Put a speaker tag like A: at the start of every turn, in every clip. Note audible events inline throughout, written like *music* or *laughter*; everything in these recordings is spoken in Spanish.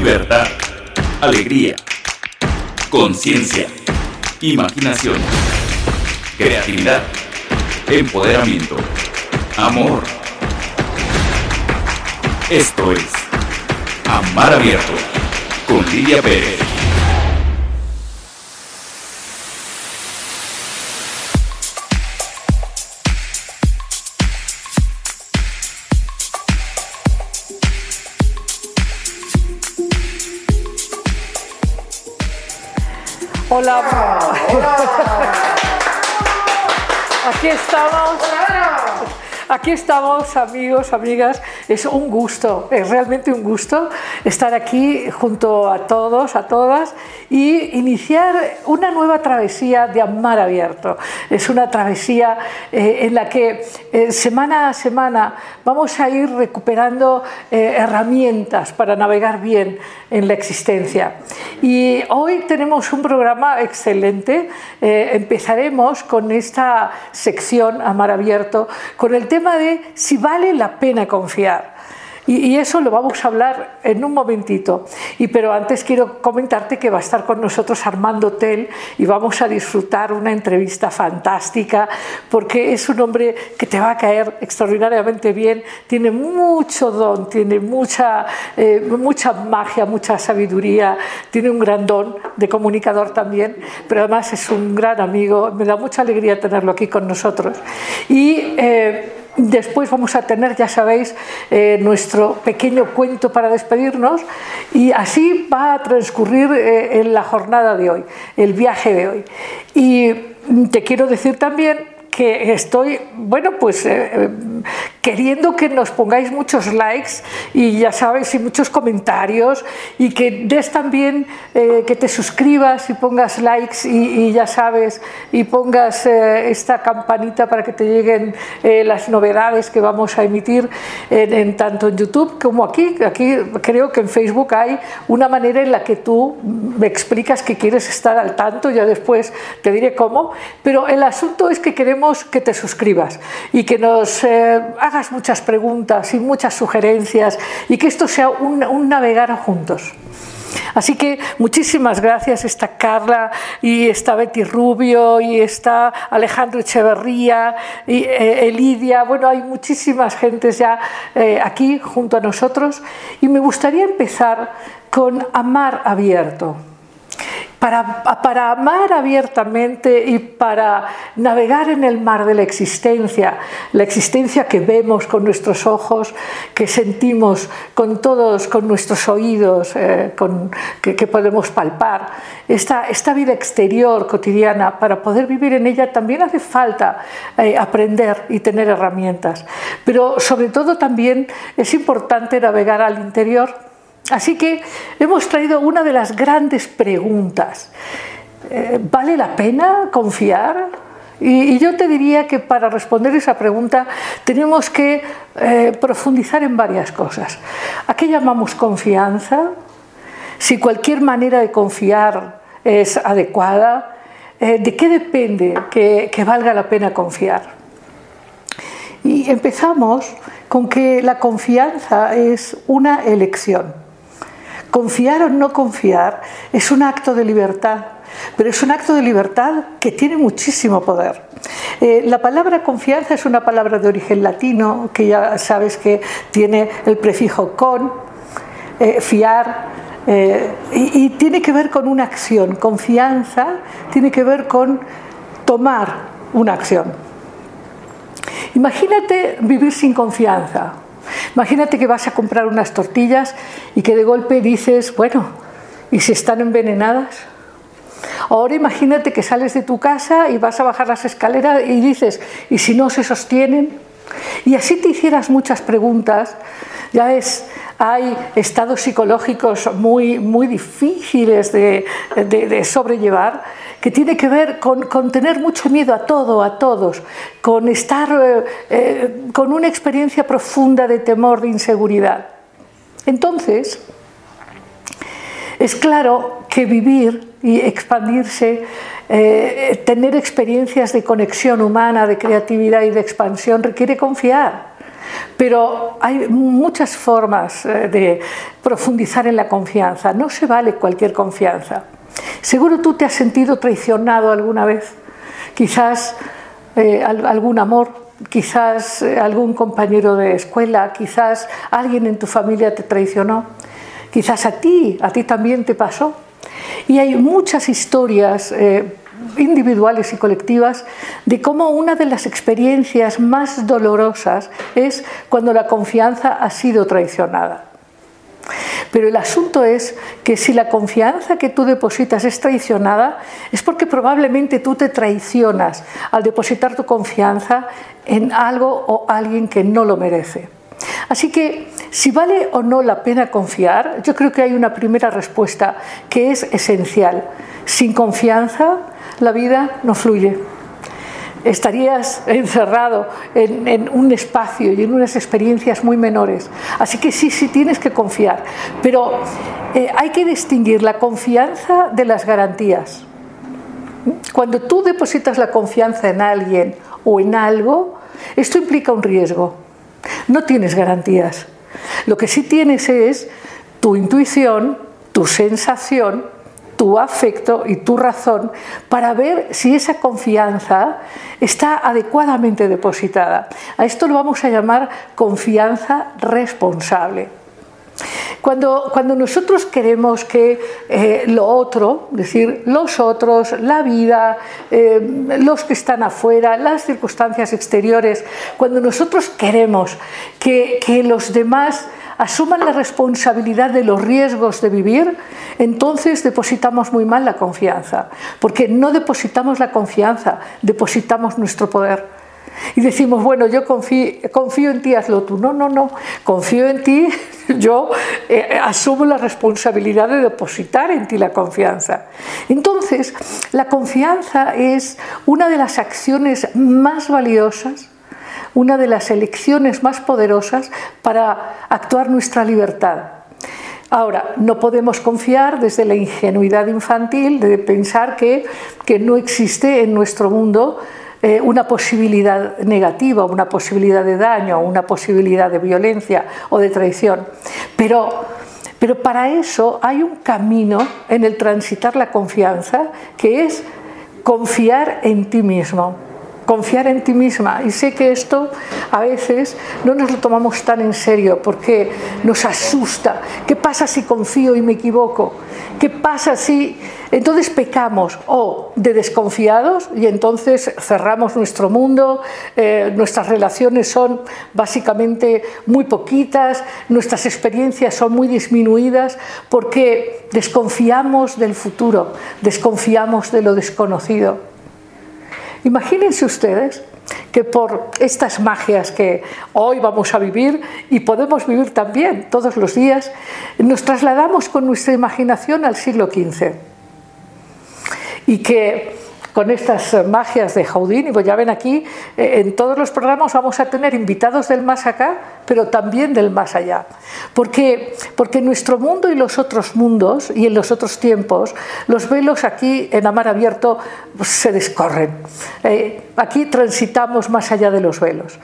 A: libertad, alegría, conciencia, imaginación, creatividad, empoderamiento, amor. Esto es Amar Abierto con Lidia Pérez.
B: Hola. Aquí estamos. Aquí estamos, amigos, amigas. Es un gusto, es realmente un gusto estar aquí junto a todos, a todas y iniciar una nueva travesía de amar abierto. Es una travesía eh, en la que eh, semana a semana vamos a ir recuperando eh, herramientas para navegar bien en la existencia. Y hoy tenemos un programa excelente. empezaremos con esta sección Amar abierto con el tema de si vale la pena confiar. Y, eso lo vamos a hablar en un momentito. Y, pero antes quiero comentarte que va a estar con nosotros Armando Tel y vamos a disfrutar una entrevista fantástica porque es un hombre que te va a caer extraordinariamente bien, tiene mucho don, tiene mucha, eh, mucha magia, mucha sabiduría, tiene un gran don de comunicador también, pero además es un gran amigo, me da mucha alegría tenerlo aquí con nosotros. Y eh, Después vamos a tener, ya sabéis, eh, nuestro pequeño cuento para despedirnos y así va a transcurrir eh, en la jornada de hoy, el viaje de hoy. Y te quiero decir también que estoy, bueno, pues eh, eh, queriendo que nos pongáis muchos likes y ya sabes, y muchos comentarios y que des también, eh, que te suscribas y pongas likes y, ya sabes, y pongas esta campanita para que te lleguen las novedades que vamos a emitir en, tanto en YouTube como aquí. Aquí creo que en Facebook hay una manera en la que tú me explicas que quieres estar al tanto, ya después te diré cómo, pero el asunto es que queremos que te suscribas y que nos eh, hagas muchas preguntas y muchas sugerencias y que esto sea un, navegar juntos. Así que muchísimas gracias. Está Carla y está Betty Rubio y está Alejandro Echeverría y eh, Elidia. Bueno, hay muchísimas gentes ya eh, aquí junto a nosotros y me gustaría empezar con Amar Abierto para, amar abiertamente y para navegar en el mar de la existencia, la existencia que vemos con nuestros ojos, que sentimos con todos, con nuestros oídos, eh, que, podemos palpar. Esta, esta, vida exterior cotidiana, para poder vivir en ella también hace falta eh, aprender y tener herramientas. Pero sobre todo también es importante navegar al interior Así que hemos traído una de las grandes preguntas. Eh, ¿Vale la pena confiar? Y, yo te diría que para responder esa pregunta tenemos que eh, profundizar en varias cosas. ¿A qué llamamos confianza? Si cualquier manera de confiar es adecuada, eh, ¿de qué depende que valga la pena confiar? Y empezamos con que la confianza es una elección. Confiar o no confiar es un acto de libertad, pero es un acto de libertad que tiene muchísimo poder. Eh, la palabra confianza es una palabra de origen latino que ya sabes que tiene el prefijo con, eh, fiar, eh, y, y tiene que ver con una acción. Confianza tiene que ver con tomar una acción. Imagínate vivir sin confianza. Imagínate que vas a comprar unas tortillas y que de golpe dices, bueno, ¿y si están envenenadas? Ahora imagínate que sales de tu casa y vas a bajar las escaleras y dices, ¿y si no se sostienen? Y así te hicieras muchas preguntas, ya ves, hay estados psicológicos muy, muy difíciles de, de sobrellevar que tiene que ver con, tener mucho miedo a todo, a todos, con estar eh, eh, con una experiencia profunda de temor, de inseguridad. Entonces, es claro que vivir y expandirse, eh, tener experiencias de conexión humana, de creatividad y de expansión requiere confiar. pero hay muchas formas eh, de profundizar en la confianza. No se vale cualquier confianza. Seguro tú te has sentido traicionado alguna vez, quizás eh, algún amor, quizás eh, algún compañero de escuela, quizás alguien en tu familia te traicionó, quizás a ti, a ti también te pasó. Y hay muchas historias eh, individuales y colectivas de cómo una de las experiencias más dolorosas es cuando la confianza ha sido traicionada. Pero el asunto es que si la confianza que tú depositas es traicionada, es porque probablemente tú te traicionas al depositar tu confianza en algo o alguien que no lo merece. Así que si vale o no la pena confiar, yo creo que hay una primera respuesta que es esencial. Sin confianza la vida no fluye estarías encerrado en, un espacio y en unas experiencias muy menores. Así que sí, sí tienes que confiar, pero eh, hay que distinguir la confianza de las garantías. Cuando tú depositas la confianza en alguien o en algo, esto implica un riesgo. No tienes garantías. Lo que sí tienes es tu intuición, tu sensación, tu afecto y tu razón para ver si esa confianza está adecuadamente depositada. A esto lo vamos a llamar confianza responsable. Cuando, cuando, nosotros queremos que eh, lo otro, es decir, los otros, la vida, eh, los que están afuera, las circunstancias exteriores, cuando nosotros queremos que, que los demás asuman la responsabilidad de los riesgos de vivir, entonces depositamos muy mal la confianza, porque no depositamos la confianza, depositamos nuestro poder. Y decimos, bueno, yo confío, en ti, hazlo tú. No, no, no, confío en ti, *laughs* yo eh, asumo la responsabilidad de depositar en ti la confianza. Entonces, la confianza es una de las acciones más valiosas una de las elecciones más poderosas para actuar nuestra libertad. Ahora, no podemos confiar desde la ingenuidad infantil de pensar que, no existe en nuestro mundo eh, una posibilidad negativa, una posibilidad de daño, una posibilidad de violencia o de traición. Pero, pero para eso hay un camino en el transitar la confianza que es confiar en ti mismo confiar en ti misma. Y sé que esto a veces no nos lo tomamos tan en serio porque nos asusta. ¿Qué pasa si confío y me equivoco? ¿Qué pasa si entonces pecamos o de desconfiados y entonces cerramos nuestro mundo, eh, nuestras relaciones son básicamente muy poquitas, nuestras experiencias son muy disminuidas porque desconfiamos del futuro, desconfiamos de lo desconocido. Imagínense ustedes que por estas magias que hoy vamos a vivir y podemos vivir también todos los días, nos trasladamos con nuestra imaginación al siglo XV y que con estas magias de Houdini. Pues ya ven aquí, eh, en todos los programas vamos a tener invitados del más acá, pero también del más allá. Porque, porque nuestro mundo y los otros mundos y en los otros tiempos, los velos aquí en Amar Abierto pues, se descorren. Eh, aquí transitamos más allá de los velos.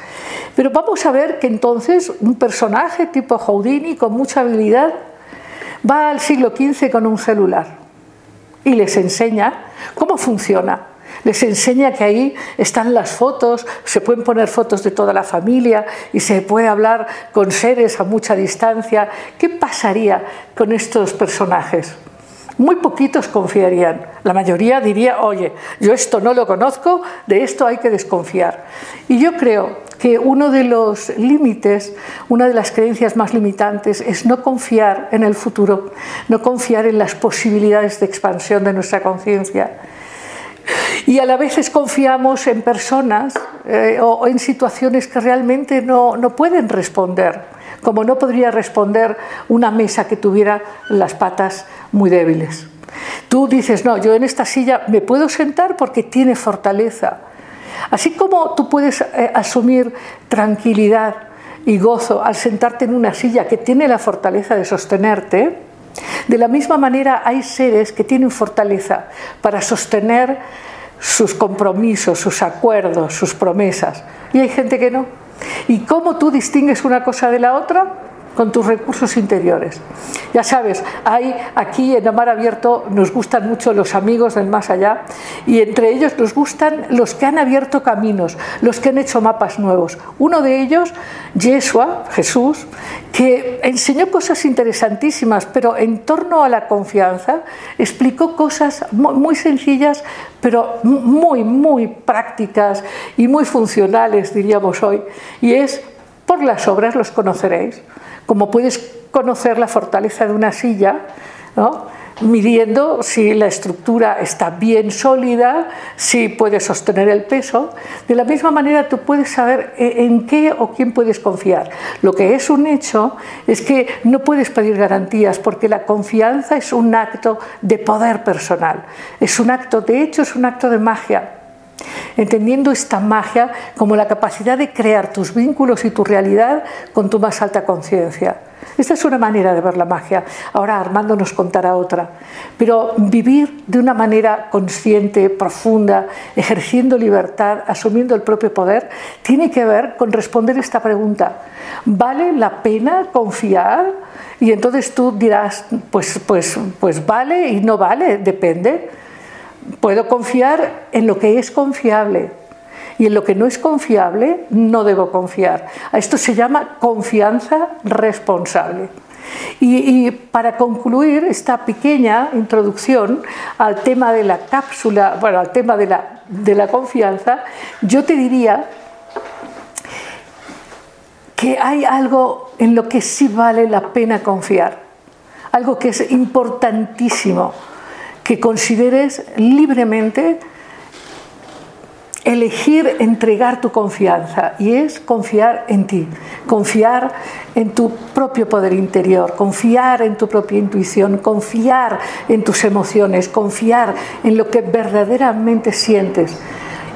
B: Pero vamos a ver que entonces un personaje tipo Houdini con mucha habilidad va al siglo XV con un celular y les enseña cómo funciona. Les enseña que ahí están las fotos, se pueden poner fotos de toda la familia y se puede hablar con seres a mucha distancia. ¿Qué pasaría con estos personajes? Muy poquitos confiarían. La mayoría diría, oye, yo esto no lo conozco, de esto hay que desconfiar. Y yo creo que uno de los límites, una de las creencias más limitantes es no confiar en el futuro, no confiar en las posibilidades de expansión de nuestra conciencia. Y a la vez confiamos en personas eh, o en situaciones que realmente no, no pueden responder, como no podría responder una mesa que tuviera las patas muy débiles. Tú dices, no, yo en esta silla me puedo sentar porque tiene fortaleza Así como tú puedes eh, asumir tranquilidad y gozo al sentarte en una silla que tiene la fortaleza de sostenerte, de la misma manera hay seres que tienen fortaleza para sostener sus compromisos, sus acuerdos, sus promesas. Y hay gente que no. ¿Y cómo tú distingues una cosa de la otra? Con tus recursos interiores. Ya sabes, hay aquí en Amar Abierto nos gustan mucho los amigos del más allá y entre ellos nos gustan los que han abierto caminos, los que han hecho mapas nuevos. Uno de ellos, Yeshua, Jesús, que enseñó cosas interesantísimas, pero en torno a la confianza explicó cosas muy sencillas, pero muy, muy prácticas y muy funcionales, diríamos hoy, y es, por las obras los conoceréis como puedes conocer la fortaleza de una silla, midiendo si la estructura está bien sólida, si puede sostener el peso. De la misma manera tú puedes saber en qué o quién puedes confiar. Lo que es un hecho es que no puedes pedir garantías porque la confianza es un acto de poder personal. Es un acto, de hecho, es un acto de magia entendiendo esta magia como la capacidad de crear tus vínculos y tu realidad con tu más alta conciencia. Esta es una manera de ver la magia. Ahora Armando nos contará otra. Pero vivir de una manera consciente, profunda, ejerciendo libertad, asumiendo el propio poder, tiene que ver con responder esta pregunta. ¿Vale la pena confiar? Y entonces tú dirás, pues, pues, pues vale y no vale, depende. Puedo confiar en lo que es confiable y en lo que no es confiable no debo confiar. A esto se llama confianza responsable. Y, para concluir esta pequeña introducción al tema de la cápsula, bueno, al tema de la, de la confianza, yo te diría que hay algo en lo que sí vale la pena confiar, algo que es importantísimo que consideres libremente elegir entregar tu confianza y es confiar en ti, confiar en tu propio poder interior, confiar en tu propia intuición, confiar en tus emociones, confiar en lo que verdaderamente sientes.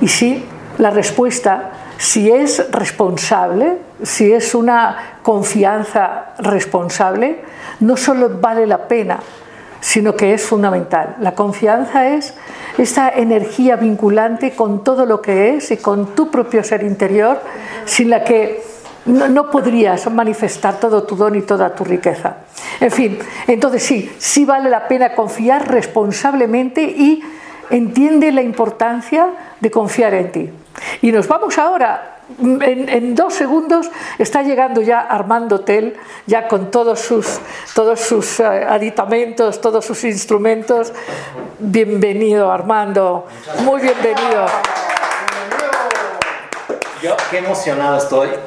B: Y sí, la respuesta, si es responsable, si es una confianza responsable, no solo vale la pena, sino que es fundamental. La confianza es esta energía vinculante con todo lo que es y con tu propio ser interior, sin la que no, podrías manifestar todo tu don y toda tu riqueza. En fin, entonces sí, sí vale la pena confiar responsablemente y entiende la importancia de confiar en ti. Y nos vamos ahora en, dos segundos está llegando ya Armando Hotel, ya con todos sus, todos sus eh, aditamentos, todos sus instrumentos. Bienvenido, Armando. Muy bienvenido.
C: Yo qué emocionado estoy. *laughs*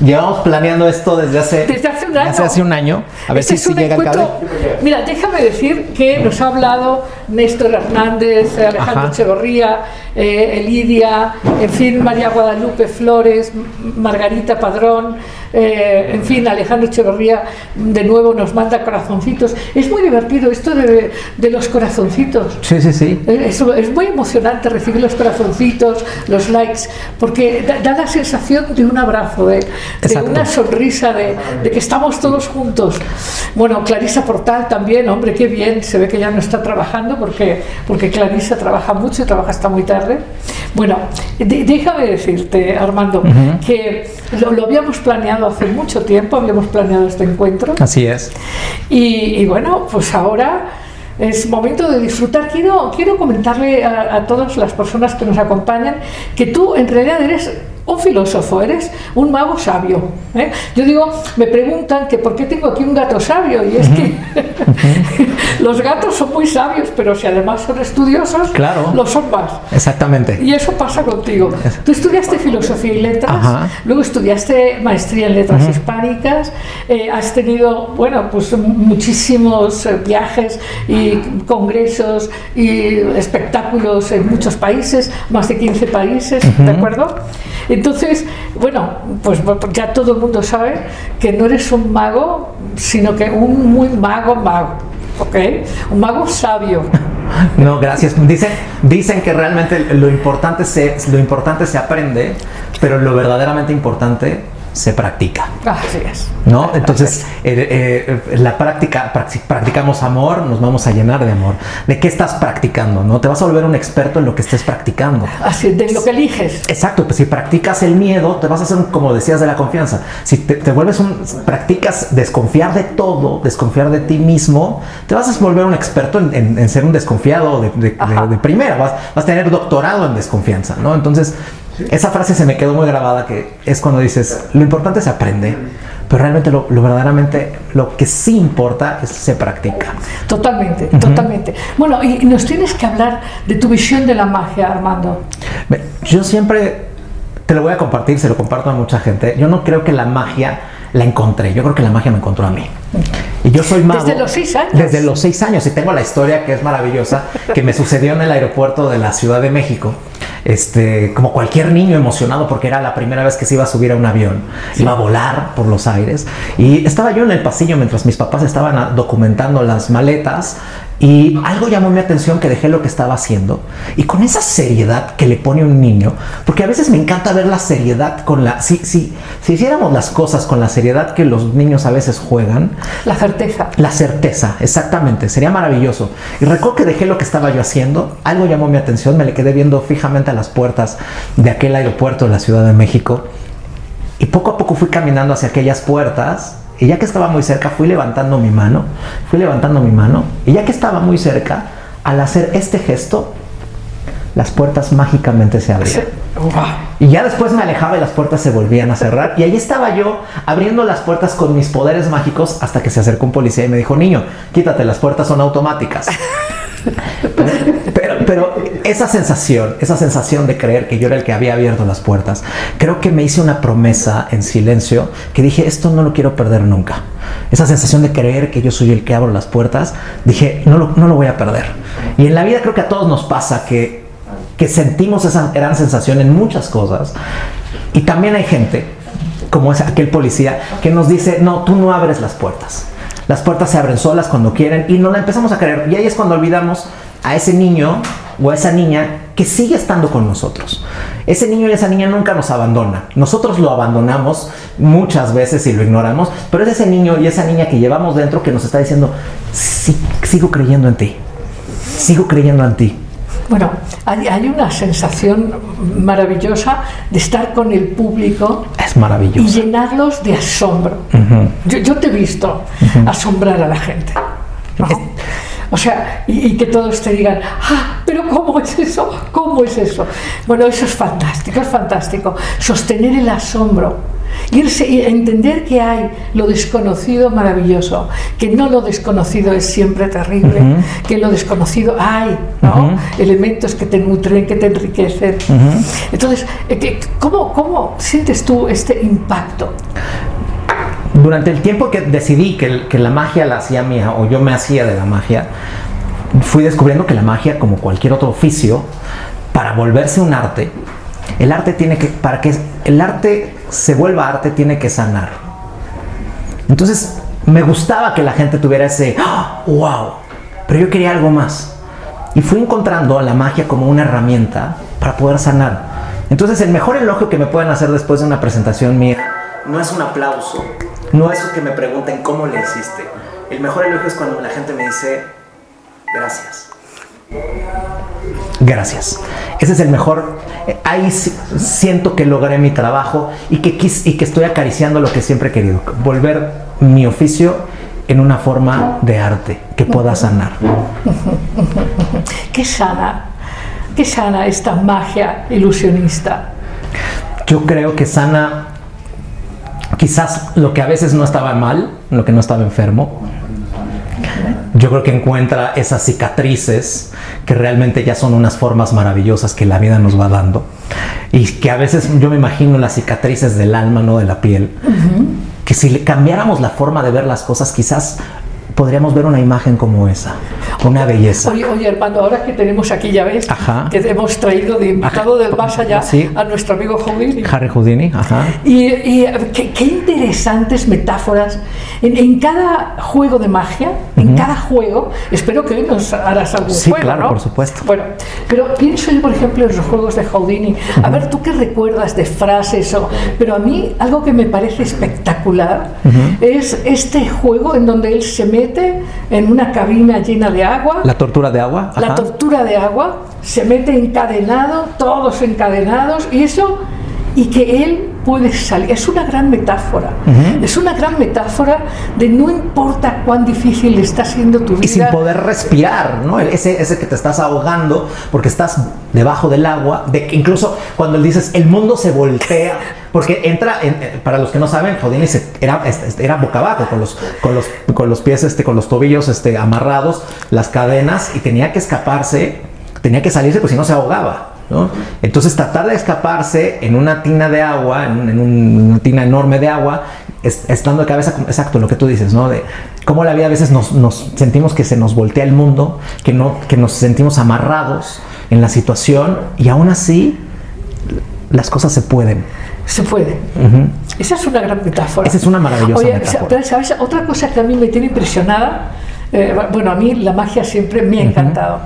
C: llevamos planeando esto desde hace,
B: desde hace un año.
C: hace un año. A ver este si, llega el cable.
B: Mira, déjame decir que nos ha hablado Néstor Hernández, Alejandro Echeverría, eh, Elidia, en fin, María Guadalupe Flores, Margarita Padrón, eh, en fin, Alejandro Echeverría de nuevo nos manda corazoncitos. Es muy divertido esto de, de los corazoncitos.
C: Sí, sí, sí.
B: Eh, es, es, muy emocionante recibir los corazoncitos, los likes, porque da, la sensación de un abrazo, de, de una sonrisa, de, de, que estamos todos juntos. Bueno, Clarisa Portal también, hombre, qué bien, se ve que ya no está trabajando porque, porque Clarisa trabaja mucho y trabaja hasta muy tarde. Bueno, déjame decirte, Armando, que lo habíamos planeado hace mucho tiempo, habíamos planeado este encuentro.
C: Así es.
B: Y, bueno, pues ahora es momento de disfrutar. Quiero, quiero comentarle a, a todas las personas que nos acompañan que tú en realidad eres un filósofo, eres un mago sabio. ¿eh? Yo digo, me preguntan que por qué tengo aquí un gato sabio, y es que *laughs* los gatos son muy sabios, pero si además son estudiosos,
C: claro.
B: lo son más.
C: Exactamente.
B: Y eso pasa contigo. Tú estudiaste filosofía y letras, luego estudiaste maestría en letras hispánicas, eh, has tenido, bueno, pues muchísimos eh, viajes y congresos y espectáculos en muchos países, más de 15 países, ¿de acuerdo? Entonces, bueno, pues ya todo el mundo sabe que no eres un mago, sino que un muy mago mago, ¿ok? Un mago sabio. *laughs*
C: No, gracias. Dicen, dicen que realmente lo importante, se, lo importante se aprende, pero lo verdaderamente importante se practica.
B: Así es.
C: ¿No? Entonces, eh, eh, la práctica, practicamos amor, nos vamos a llenar de amor. ¿De qué estás practicando? ¿No? Te vas a volver un experto en lo que estés practicando.
B: Así, de lo que eliges.
C: Exacto, pues si practicas el miedo, te vas a hacer, como decías, de la confianza. Si te, vuelves un, practicas desconfiar de todo, desconfiar de ti mismo, te vas a volver un experto en, ser un desconfiado de, de, primera. Vas, vas a tener doctorado en desconfianza, ¿no? Entonces, esa frase se me quedó muy grabada, que es cuando dices, lo importante se aprende, pero realmente lo, verdaderamente, lo que sí importa es se practica.
B: Totalmente, totalmente. Bueno, y nos tienes que hablar de tu visión de la magia, Armando.
C: Yo siempre te lo voy a compartir, se lo comparto a mucha gente. Yo no creo que la magia la encontré, yo creo que la magia me encontró a mí. Y yo soy mago.
B: Desde los seis años.
C: Desde los seis años. Y tengo la historia que es maravillosa, que me sucedió en el aeropuerto de la Ciudad de México este, como cualquier niño emocionado porque era la primera vez que se iba a subir a un avión, iba a volar por los aires. Y estaba yo en el pasillo mientras mis papás estaban documentando las maletas y algo llamó mi atención que dejé lo que estaba haciendo y con esa seriedad que le pone un niño, porque a veces me encanta ver la seriedad con la... Si, si, si hiciéramos las cosas con la seriedad que los niños a veces juegan...
B: La certeza.
C: La certeza, exactamente. Sería maravilloso. Y recuerdo que dejé lo que estaba yo haciendo, algo llamó mi atención, me le quedé viendo fijamente a las puertas de aquel aeropuerto de la Ciudad de México y poco a poco fui caminando hacia aquellas puertas y ya que estaba muy cerca, fui levantando mi mano, fui levantando mi mano, y ya que estaba muy cerca, al hacer este gesto, las puertas mágicamente se abrían. Y ya después me alejaba y las puertas se volvían a cerrar. Y ahí estaba yo abriendo las puertas con mis poderes mágicos hasta que se acercó un policía y me dijo, niño, quítate, las puertas son automáticas. *laughs* *laughs* Pero, pero, esa sensación, esa sensación de creer que yo era el que había abierto las puertas, creo que me hice una promesa en silencio que dije, esto no lo quiero perder nunca. Esa sensación de creer que yo soy el que abro las puertas, dije, no lo, no lo voy a perder. Y en la vida creo que a todos nos pasa que, que sentimos esa gran sensación en muchas cosas. Y también hay gente, como es aquel policía, que nos dice, no, tú no abres las puertas las puertas se abren solas cuando quieren y no la empezamos a creer. Y ahí es cuando olvidamos a ese niño o a esa niña que sigue estando con nosotros. Ese niño y esa niña nunca nos abandona. Nosotros lo abandonamos muchas veces y lo ignoramos, pero es ese niño y esa niña que llevamos dentro que nos está diciendo, sigo creyendo en ti, sigo creyendo en ti.
B: Bueno, hay, una sensación maravillosa de estar con el público.
C: Es maravilloso.
B: Y llenarlos de asombro. yo, te he visto asombrar a la gente. O sea, y, que todos te digan, ah, pero ¿cómo es eso? ¿Cómo es eso? Bueno, eso es fantástico, es fantástico. Sostener el asombro y entender que hay lo desconocido maravilloso, que no lo desconocido es siempre terrible, que lo desconocido hay elementos que te nutren, que te enriquecen. Entonces, eh, ¿cómo, ¿cómo sientes tú este impacto?
C: Durante el tiempo que decidí que, que la magia la hacía mía o yo me hacía de la magia, fui descubriendo que la magia, como cualquier otro oficio, para volverse un arte, el arte tiene que, para que el arte se vuelva arte, tiene que sanar. Entonces, me gustaba que la gente tuviera ese, wow, pero yo quería algo más. Y fui encontrando la magia como una herramienta para poder sanar. Entonces, el mejor elogio que me pueden hacer después de una presentación mía no es un aplauso, no es que me pregunten cómo le hiciste. El mejor elogio es cuando la gente me dice, gracias. Gracias. Ese es el mejor. Ahí siento que logré mi trabajo y que, y que estoy acariciando lo que siempre he querido. Volver mi oficio en una forma de arte que pueda sanar.
B: ¿Qué sana? ¿Qué sana esta magia ilusionista?
C: Yo creo que sana quizás lo que a veces no estaba mal, lo que no estaba enfermo, yo creo que encuentra esas cicatrices que realmente ya son unas formas maravillosas que la vida nos va dando. Y que a veces yo me imagino las cicatrices del alma, no de la piel, que si le cambiáramos la forma de ver las cosas quizás podríamos ver una imagen como esa, una belleza.
B: Oye, oye, Armando, ahora que tenemos aquí, ya ves,
C: Ajá.
B: que hemos traído de invitado del más allá
C: Sí.
B: a nuestro amigo Houdini.
C: Harry Houdini, ajá.
B: Y, y, qué, qué interesantes metáforas. En, en cada juego de magia, en cada juego, espero que hoy nos harás algún
C: Sí,
B: juego,
C: claro,
B: ¿no?
C: por supuesto.
B: Bueno, pero pienso yo, por ejemplo, en los juegos de Houdini. A ver, ¿tú qué recuerdas de frases? O, pero a mí, algo que me parece espectacular es este juego en donde él se mete en una cabina llena de agua.
C: La tortura de agua.
B: La
C: ajá.
B: tortura de agua, se mete encadenado, todos encadenados, y eso, y que él puede salir. Es una gran metáfora. Es una gran metáfora de no importa cuán difícil está siendo tu vida.
C: Y sin poder respirar, ¿no? Ese, ese que te estás ahogando porque estás debajo del agua, de que incluso cuando él dices el mundo se voltea, porque entra, en- eh, para los que no saben, Houdini era, este, era boca abajo, con los, con los, con los pies, este, con los tobillos este, amarrados, las cadenas, y tenía que escaparse, tenía que salirse, pues si no se ahogaba. ¿No? Entonces tratar de escaparse en una tina de agua, en, en un- una tina enorme de agua, es- estando de cabeza, exacto, lo que tú dices, ¿no? De cómo la vida a veces nos, nos sentimos que se nos voltea el mundo, que, no, que nos sentimos amarrados en la situación y aún así las cosas se pueden.
B: Se puede. Esa es una gran metáfora.
C: Esa es una maravillosa
B: Oye,
C: metáfora.
B: pero, ¿sabes? Otra cosa que a mí me tiene impresionada, eh, bueno, a mí la magia siempre me ha encantado.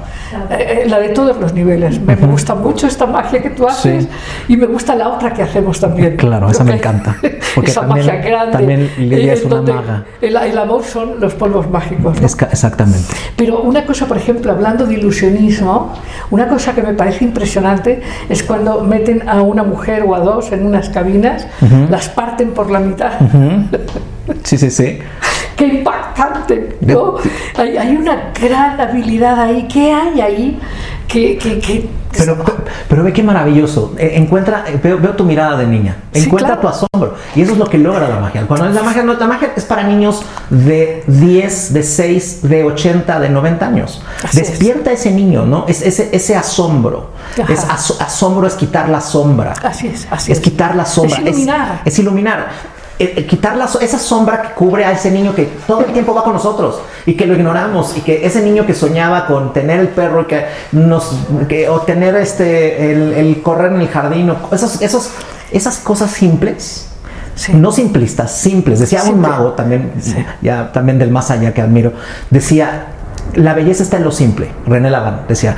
B: Eh, eh, la de todos los niveles. Me, me gusta mucho esta magia que tú haces
C: Sí.
B: y me gusta la otra que hacemos también.
C: Claro, esa me encanta, *laughs* porque
B: esa
C: también-
B: magia grande.
C: también Lidia es una maga.
B: El, el amor son los polvos mágicos. ¿no?
C: Es exactamente.
B: Pero una cosa, por ejemplo, hablando de ilusionismo, una cosa que me parece impresionante es cuando meten a una mujer o a dos en unas cabinas, las parten por la mitad.
C: Sí, sí, sí.
B: ¡Qué impactante! ¿no? Hay, hay una gran habilidad ahí. ¿Qué hay ahí? Que, que, que-
C: Pero, pero, ve qué maravilloso. Eh, Encuentra, eh, veo, veo tu mirada de niña.
B: Sí,
C: Encuentra
B: claro.
C: tu asombro. Y eso es lo que logra la magia. Cuando es la magia, no, la magia es para niños de 10, de 6, de 80, de 90 años.
B: Así es.
C: Despierta ese niño, ¿no? Es, ese, ese asombro.
B: Ajá.
C: Es aso- asombro es quitar la sombra.
B: Así es, así
C: es
B: es.
C: quitar la sombra.
B: Es iluminar.
C: Es, iluminar. Eh, eh, quitar la esa sombra que cubre a ese niño que todo el tiempo va con nosotros y que lo ignoramos y que ese niño que soñaba con tener el perro y que nos que, o tener este el, el correr en el jardín o esos, esos, esas cosas simples
B: Sí.
C: no simplistas simples. Decía un mago también ya también del más allá que admiro decía la belleza está en lo simple René Laván decía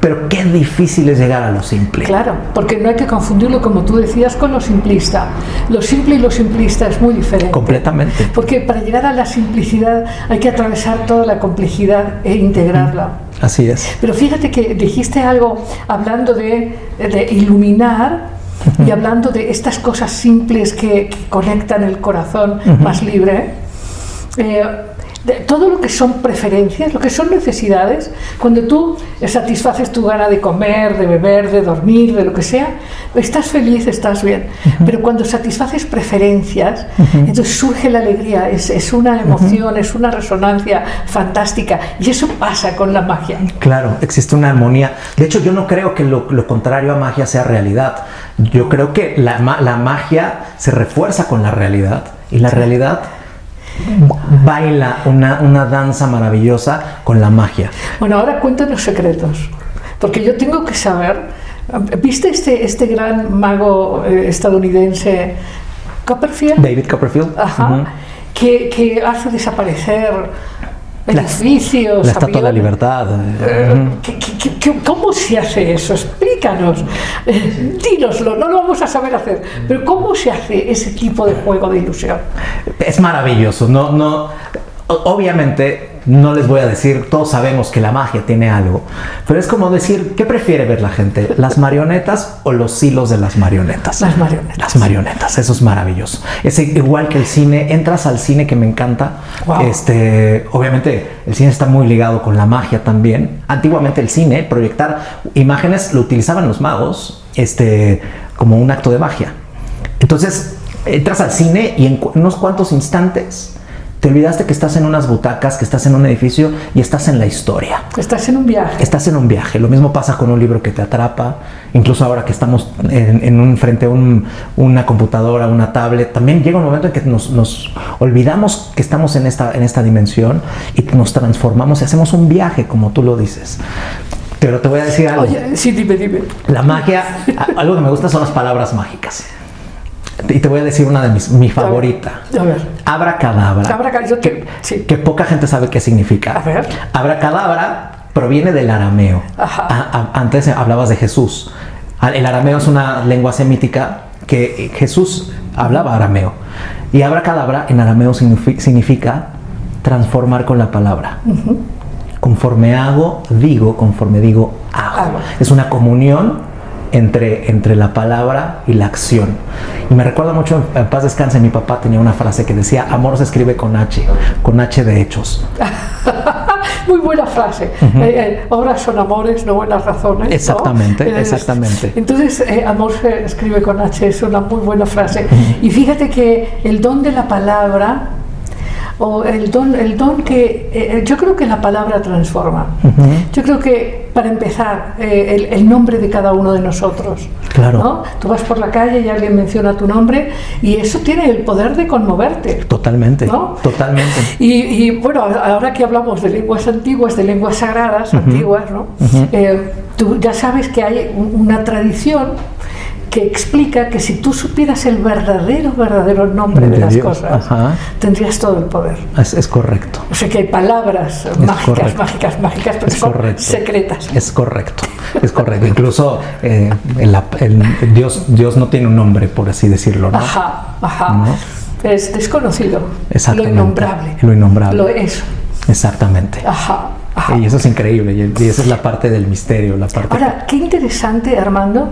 C: pero qué difícil es llegar a lo simple
B: Claro, porque no hay que confundirlo, como tú decías, con lo simplista. Lo simple y lo simplista es muy diferente.
C: completamente
B: Porque para llegar a la simplicidad hay que atravesar toda la complejidad e integrarla.
C: así es
B: Pero fíjate que dijiste algo hablando de, de iluminar y hablando de estas cosas simples que, que conectan el corazón más libre. Eh, de todo lo que son preferencias, lo que son necesidades, cuando tú satisfaces tu gana de comer, de beber, de dormir, de lo que sea, estás feliz, estás bien. Pero cuando satisfaces preferencias, entonces surge la alegría, es, es una emoción, es una resonancia fantástica. Y eso pasa con la magia.
C: Claro, existe una armonía. De hecho, yo no creo que lo, lo contrario a magia sea realidad. Yo creo que la, la magia se refuerza con la realidad y la realidad baila una, una danza maravillosa con la magia.
B: Bueno, ahora cuéntanos secretos, porque yo tengo que saber, ¿viste este, este gran mago eh, estadounidense Copperfield?
C: David Copperfield.
B: Ajá, que, que hace desaparecer
C: La-
B: edificios.
C: La Estatua de la. Libertad.
B: Eh,
C: ujú.
B: ¿qué- qué- qué- qué- ¿Cómo se hace eso? Explícanos. Eh, dínoslo, no lo vamos a saber hacer. Pero ¿cómo se hace ese tipo de juego de ilusión?
C: Es maravilloso. No, no, obviamente no les voy a decir, todos sabemos que la magia tiene algo, pero es como decir, ¿qué prefiere ver la gente? ¿Las marionetas o los hilos de las marionetas?
B: Las marionetas.
C: Las marionetas, eso es maravilloso. Es igual que el cine, entras al cine que me encanta.
B: Wow.
C: Este, obviamente el cine está muy ligado con la magia también. Antiguamente el cine, proyectar imágenes, lo utilizaban los magos este, como un acto de magia. Entonces, entras al cine y en unos cuantos instantes Te olvidaste que estás en unas butacas, que estás en un edificio y estás en la historia.
B: Estás en un viaje.
C: Estás en un viaje. Lo mismo pasa con un libro que te atrapa. Incluso ahora que estamos en, en un, frente a un- una computadora, una tablet, también llega un momento en que nos, nos olvidamos que estamos en esta, en esta dimensión y nos transformamos y hacemos un viaje, como tú lo dices. Pero te voy a decir algo.
B: Oye, sí, dime, dime.
C: La magia, algo que me gusta son las palabras mágicas. Y te voy a decir una de mis, mi favorita.
B: A ver.
C: Abracadabra.
B: Abracadabra,
C: que,
B: sí.
C: que poca gente sabe qué significa.
B: A ver.
C: Abracadabra proviene del arameo.
B: Ajá.
C: A- a- antes hablabas de Jesús. A- El arameo es una lengua semítica que Jesús hablaba arameo. Y abracadabra en arameo signifi- significa transformar con la palabra. Conforme hago, digo, conforme digo, hago.
B: Hago.
C: Es una comunión entre, entre la palabra y la acción. Y me recuerda mucho, en, paz descanse, mi papá tenía una frase que decía, amor se escribe con H, con H de hechos. *laughs*
B: Muy buena frase. Eh, eh, obras son amores, no buenas razones. ¿no?
C: Exactamente,
B: Eh,
C: exactamente.
B: Entonces, eh, amor se escribe con H, es una muy buena frase. Y fíjate que el don de la palabra, o el don, el don que eh, yo creo que la palabra transforma. Yo creo que, para empezar, eh, el, el nombre de cada uno de nosotros.
C: Claro.
B: ¿no? Tú vas por la calle y alguien menciona tu nombre y eso tiene el poder de conmoverte.
C: Totalmente,
B: ¿No?
C: totalmente.
B: Y, y, bueno, ahora que hablamos de lenguas antiguas, de lenguas sagradas, antiguas, ¿no? Eh, tú ya sabes que hay un- una tradición que explica que si tú supieras el verdadero, verdadero nombre de,
C: De
B: las
C: Dios,
B: cosas,
C: ajá.
B: tendrías todo el poder.
C: Es, es correcto.
B: O sea que hay palabras mágicas,
C: correcto.
B: mágicas, mágicas, pero
C: Es
B: son
C: correcto.
B: secretas.
C: Es correcto, es correcto. Incluso eh, el, el- Dios, Dios no tiene un nombre, por así decirlo, ¿no?
B: Ajá, ajá.
C: ¿No?
B: Es desconocido.
C: Exactamente.
B: Lo innombrable.
C: Lo innombrable.
B: Lo es.
C: Exactamente.
B: Ajá, ajá.
C: Y eso es increíble, y y esa es la parte del misterio, la parte...
B: Ahora, qué interesante, Armando,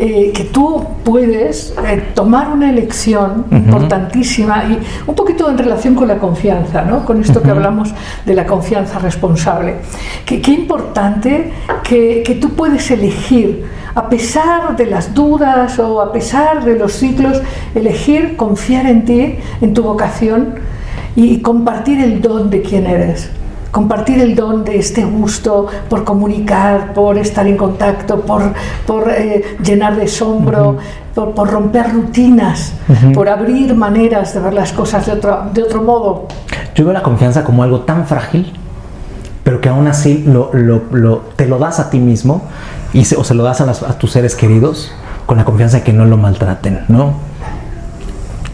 B: eh, que tú puedes eh, tomar una elección importantísima y un poquito en relación con la confianza, ¿no? con esto que hablamos de la confianza responsable. Que, qué importante que, que tú puedes elegir, a pesar de las dudas o a pesar de los ciclos, elegir confiar en ti, en tu vocación y compartir el don de quién eres compartir el don de este gusto por comunicar, por estar en contacto, por, por eh, llenar de asombro, por, por romper rutinas, por abrir maneras de ver las cosas de otro, de otro modo.
C: Yo veo la confianza como algo tan frágil, pero que aún así lo, lo- lo- te lo das a ti mismo y se- o se lo das a, las- a tus seres queridos con la confianza de que no lo maltraten, ¿no?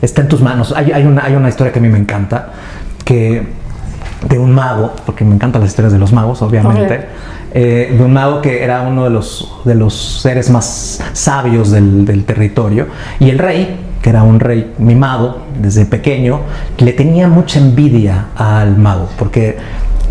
C: Está en tus manos. Hay, hay una, hay una historia que a mí me encanta, que de un mago, porque me encantan las historias de los magos, obviamente, eh, de un mago que era uno de los, de los seres más sabios del, del territorio, y el rey, que era un rey mimado desde pequeño, le tenía mucha envidia al mago, porque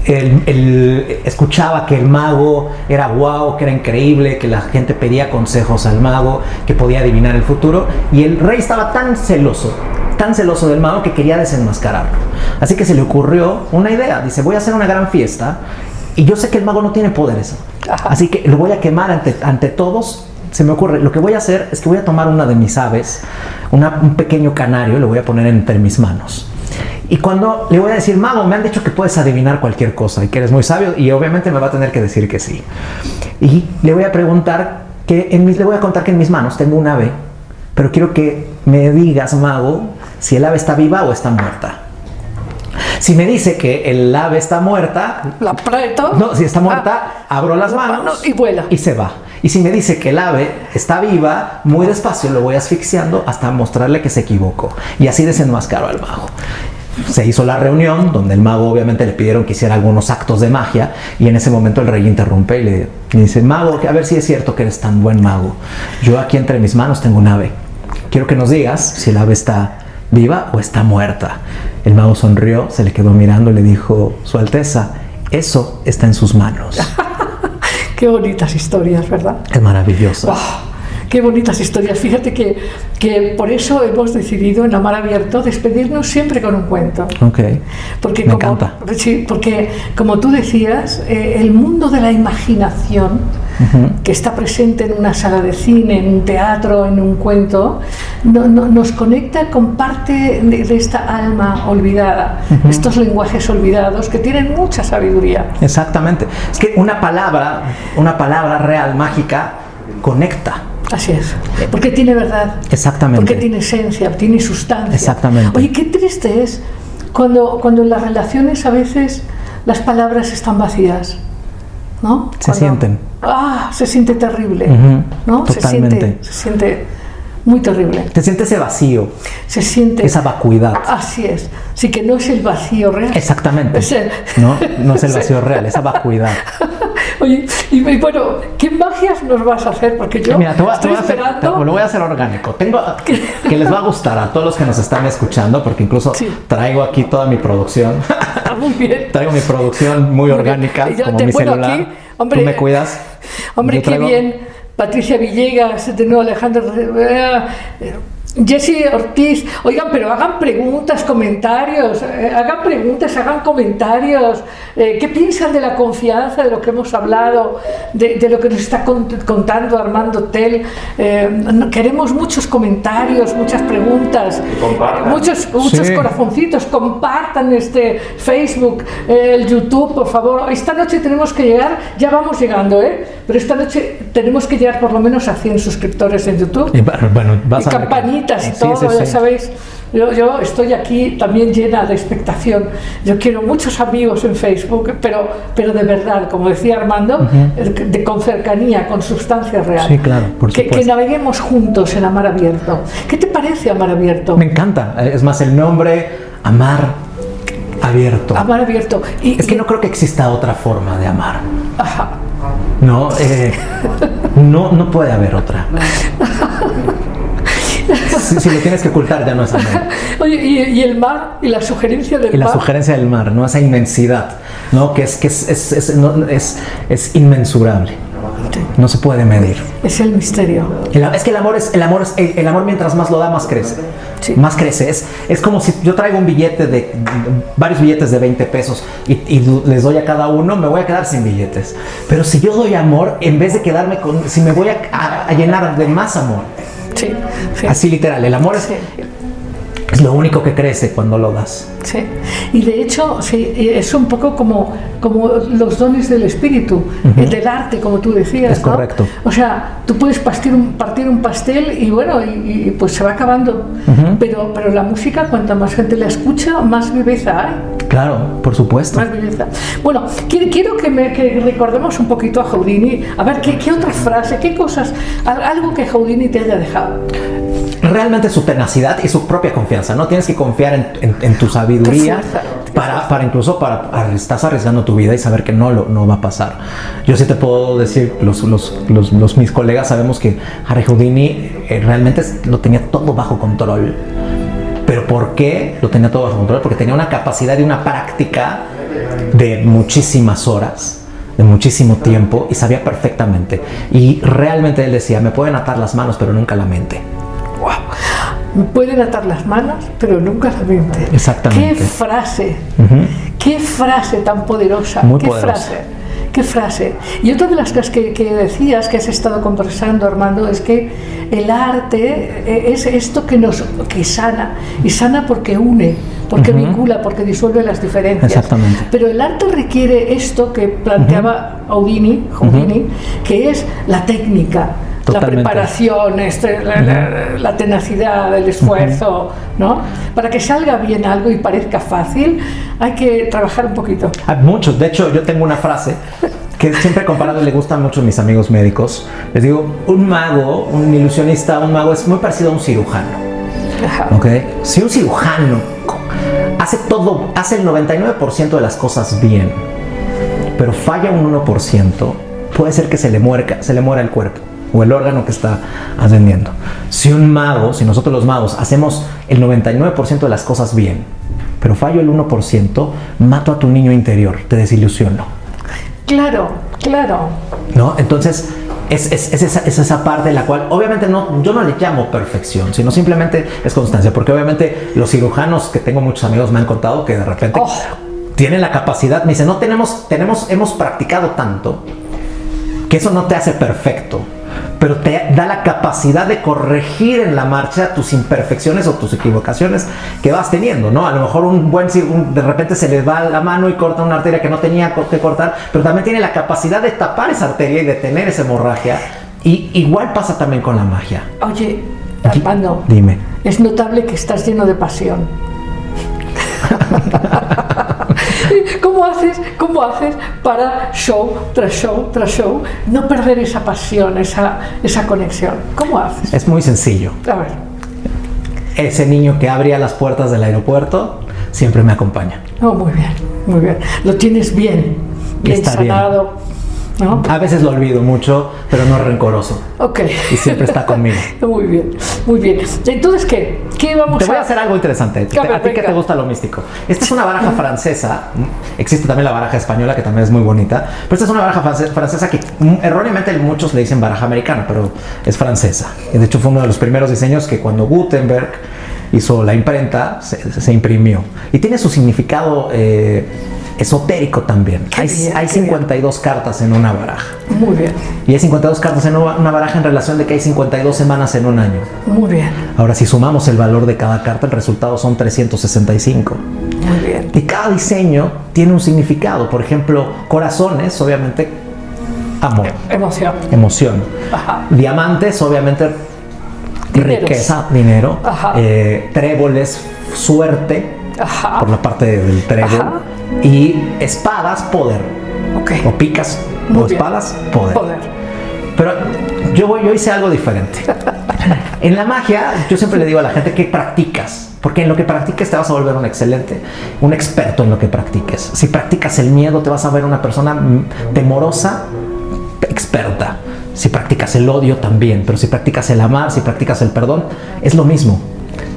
C: él escuchaba que el mago era guau, que era increíble, que la gente pedía consejos al mago, que podía adivinar el futuro, y el rey estaba tan celoso, tan celoso del mago que quería desenmascararlo. Así que se le ocurrió una idea, dice, voy a hacer una gran fiesta, y yo sé que el mago no tiene poderes, así que lo voy a quemar ante, ante todos. Se me ocurre, lo que voy a hacer es que voy a tomar una de mis aves, una- un pequeño canario, y lo voy a poner entre mis manos. Y cuando le voy a decir, mago, me han dicho que puedes adivinar cualquier cosa y que eres muy sabio, y obviamente me va a tener que decir que sí. Y le voy a preguntar que en mis, le voy a contar que en mis manos tengo un ave, pero quiero que me digas, mago, si el ave está viva o está muerta. Si me dice que el ave está muerta,
B: La aprieto.
C: no, si está muerta, abro las
B: la
C: manos
B: mano y vuela.
C: y se va. Y si me dice que el ave está viva, muy despacio lo voy asfixiando hasta mostrarle que se equivocó. Y así desenmascaro al mago. Se hizo la reunión donde el mago obviamente le pidieron que hiciera algunos actos de magia y en ese momento el rey interrumpe y le, le dice, mago, a ver si es cierto que eres tan buen mago. Yo aquí entre mis manos tengo un ave. Quiero que nos digas si el ave está viva o está muerta. El mago sonrió, se le quedó mirando y le dijo, Su Alteza, eso está en sus manos. *laughs*
B: Qué bonitas historias, ¿verdad?
C: Es maravilloso.
B: Qué bonitas historias. Fíjate que, que por eso hemos decidido en Amar Abierto despedirnos siempre con un cuento.
C: Ok.
B: Porque
C: Me
B: como,
C: encanta.
B: sí, porque como tú decías, eh, el mundo de la imaginación que está presente en una sala de cine, en un teatro, en un cuento, no- no- nos conecta con parte de, de esta alma olvidada, estos lenguajes olvidados que tienen mucha sabiduría.
C: Exactamente. Es que una palabra, una palabra real, mágica, conecta.
B: Así es, porque tiene verdad.
C: Exactamente.
B: Porque tiene esencia, tiene sustancia.
C: Exactamente.
B: Oye, qué triste es cuando, cuando en las relaciones a veces las palabras están vacías. ¿No?
C: Se
B: Cuando-
C: sienten.
B: Ah, se siente terrible.
C: Ujú,
B: ¿No? Se
C: totalmente.
B: siente, se siente muy terrible.
C: Te sientes ese vacío,
B: Se siente.
C: esa vacuidad.
B: Así es. Sí que no es el vacío real.
C: Exactamente.
B: Es el-
C: No, no es el vacío real, esa vacuidad. *laughs*
B: Oye, y, y bueno, ¿qué magias nos vas a hacer? Porque yo
C: Mira, te voy, a- te
B: estoy
C: voy a hacer, te- lo voy a hacer orgánico. Tengo que les va a gustar a todos los que nos están escuchando, porque incluso
B: Sí.
C: traigo aquí toda mi producción.
B: Ah, muy bien. *laughs*
C: traigo mi producción muy orgánica,
B: yo
C: como
B: te-
C: mi
B: bueno,
C: celular.
B: aquí, hombre,
C: Tú me cuidas.
B: Hombre, qué bien. Patricia Villegas, de nuevo Alejandro eh, Jesse Ortiz. Oigan, pero hagan preguntas, comentarios, eh, hagan preguntas, hagan comentarios. Eh, ¿Qué piensan de la confianza, de lo que hemos hablado, de, de lo que nos está cont- contando Armando Tel? Eh, queremos muchos comentarios, muchas preguntas,
A: compartan.
B: muchos, muchos
C: Sí.
B: corazoncitos. Compartan este Facebook, eh, el YouTube, por favor. Esta noche tenemos que llegar, ya vamos llegando, ¿eh? Pero esta noche tenemos que llegar por lo menos a 100 suscriptores en YouTube.
C: Y bueno, bueno, vas
B: Y
C: a
B: y
C: Sí,
B: todo,
C: sí,
B: ya sabéis. Yo, yo estoy aquí también llena de expectación. Yo quiero muchos amigos en Facebook, pero, pero de verdad, como decía Armando, eh, de, con cercanía, con sustancia real.
C: Sí, claro, por
B: que, que naveguemos juntos en Amar Abierto. ¿Qué te parece Amar Abierto?
C: Me encanta. Es más, el nombre, amar abierto.
B: Amar Abierto. Y,
C: Es que
B: y-
C: no creo que exista otra forma de amar.
B: Ajá.
C: No, eh, *laughs* no, no puede haber otra. *laughs* Si, si lo tienes que ocultar, ya no es amor. *laughs*
B: Oye, y, y el mar, y la sugerencia del
C: Y la
B: mar.
C: sugerencia del mar, ¿no? Esa inmensidad, ¿no? Que es, que es, es, es- no, es- es inmensurable. No se puede medir.
B: Es el misterio.
C: El- es que el amor es el amor es el, el amor mientras más lo da más crece
B: Sí.
C: más crece es, es como si yo traigo un billete de varios billetes de 20 pesos y, y les doy a cada uno me voy a quedar sin billetes pero si yo doy amor en vez de quedarme con si me voy a, a- a llenar de más amor
B: Sí, sí.
C: así literal el amor es. Es lo único que crece cuando lo das
B: Sí, y de hecho sí, es un poco como, como los dones del espíritu, el del arte, como tú decías.
C: Es
B: ¿no?
C: correcto.
B: O sea, tú puedes partir un, partir un pastel y bueno, y, y, pues se va acabando. pero, pero la música, cuanta más gente la escucha, más viveza hay.
C: claro por supuesto
B: Más belleza. Bueno, quiero, quiero que, me, que recordemos un poquito a Houdini. A ver, ¿qué, qué otra frase, qué cosas, al- algo que Houdini te haya dejado?
C: realmente su tenacidad y su propia confianza. No tienes que confiar en, en- en tu sabiduría para, para incluso para estás arriesgando tu vida y saber que no lo no va a pasar. Yo sí te puedo decir, los, los, los- los- mis colegas sabemos que Harry Houdini eh, realmente lo tenía todo bajo control. Pero ¿por qué lo tenía todo bajo control? Porque tenía una capacidad y una práctica de muchísimas horas, de muchísimo tiempo y sabía perfectamente. Y realmente él decía, me pueden atar las manos, pero nunca la mente.
B: Me pueden atar las manos, pero nunca la mente.
C: Exactamente.
B: Qué frase, qué frase tan poderosa.
C: Muy
B: qué
C: poderosa.
B: frase, qué frase. Y otra de las cosas que, que decías, que has estado conversando, Armando, es que el arte eh, es esto que nos que sana. Y sana porque une, porque vincula, porque disuelve las diferencias.
C: Exactamente.
B: Pero el arte requiere esto que planteaba Houdini, que es la técnica. La
C: Totalmente.
B: preparación, este, la, la- la tenacidad, el esfuerzo, ¿no? Para que salga bien algo y parezca fácil, hay que trabajar un poquito.
C: Hay muchos. De hecho, yo tengo una frase que siempre he comparado y le gusta mucho a mis amigos médicos. Les digo, un mago, un ilusionista, un mago es muy parecido a un cirujano.
B: Ajá.
C: ¿Ok? Si un cirujano hace todo, hace el 99% de las cosas bien, pero falla un 1%, puede ser que se le muera, se le muera el cuerpo o el órgano que está atendiendo. Si un mago, si nosotros los magos hacemos el 99% de las cosas bien, pero fallo el 1%, mato a tu niño interior, te desilusiono.
B: Claro, claro.
C: ¿no? Entonces, es, es- es esa, es esa parte en la cual, obviamente, no, yo no le llamo perfección, sino simplemente es constancia, porque obviamente los cirujanos que tengo muchos amigos me han contado que de repente
B: Oh.
C: tienen la capacidad, me dicen, no tenemos, tenemos, hemos practicado tanto que eso no te hace perfecto, pero te da la capacidad de corregir en la marcha tus imperfecciones o tus equivocaciones que vas teniendo, ¿no? A lo mejor un buen de repente se le va la mano y corta una arteria que no tenía que cortar, pero también tiene la capacidad de tapar esa arteria y detener esa hemorragia. Y igual pasa también con la magia.
B: Oye, Armando,
C: dime.
B: Es notable que estás lleno de pasión. *laughs* *laughs* ¿Cómo haces, ¿Cómo haces para show tras show tras show no perder esa pasión, esa, esa conexión? ¿Cómo haces?
C: Es muy sencillo.
B: A ver.
C: Ese niño que abría las puertas del aeropuerto siempre me acompaña.
B: Oh, muy bien, muy bien. Lo tienes bien, bien sanado.
C: A veces lo olvido mucho, pero no es rencoroso.
B: Ok.
C: Y siempre está conmigo. *laughs*
B: muy bien, muy bien. Entonces, ¿qué? ¿Qué vamos
C: a...? Te voy a hacer algo interesante. a, ti que te gusta lo místico. Esta es una baraja francesa. Existe también la baraja española, que también es muy bonita. Pero esta es una baraja francesa que mm, erróneamente muchos le dicen baraja americana, pero es francesa. Y de hecho fue uno de los primeros diseños que cuando Gutenberg hizo la imprenta, se, imprimió. Y tiene su significado... Eh, esotérico también. hay, hay 52 cartas en una baraja.
B: Muy bien.
C: Y hay 52 cartas en una baraja en relación de que hay 52 semanas en un año.
B: Muy bien.
C: Ahora, si sumamos el valor de cada carta, el resultado son 365.
B: Muy bien.
C: Y cada diseño tiene un significado. Por ejemplo, corazones, obviamente, amor.
B: Emoción.
C: Emoción. Diamantes, obviamente, riqueza, dinero. Eh, tréboles, suerte. Por la parte del trébol y espadas, poder. O picas o espadas, poder. Pero yo, yo hice algo diferente. *laughs* en la magia, yo siempre le digo a la gente que practicas. Porque en lo que practiques te vas a volver un excelente, un experto en lo que practiques. Si practicas el miedo, te vas a ver una persona temorosa, experta. Si practicas el odio también, pero si practicas el amar, si practicas el perdón, es lo mismo.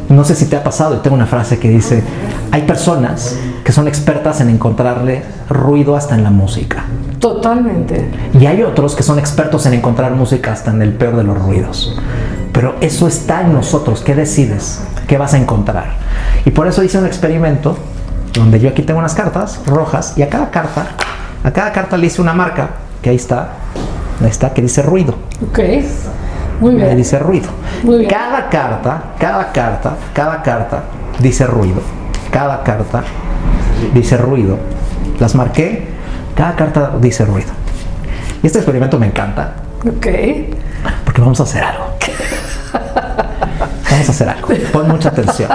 C: No sé si te ha pasado, y tengo una frase que dice, hay personas que son expertas en encontrarle ruido hasta en la música.
B: Totalmente.
C: Y hay otros que son expertos en encontrar música hasta en el peor de los ruidos. Pero eso está en nosotros. ¿Qué decides? ¿Qué vas a encontrar? Y por eso hice un experimento donde yo aquí tengo unas cartas rojas y a cada carta, a cada carta le hice una marca, que ahí está, ahí está, que dice ruido.
B: Ok. Muy bien.
C: dice ruido. Cada carta, cada carta, cada carta dice ruido. Cada carta dice ruido. Las marqué, cada carta dice ruido. Y este experimento me encanta.
B: Ok.
C: Porque vamos a hacer algo. Vamos a hacer algo. Pon mucha atención.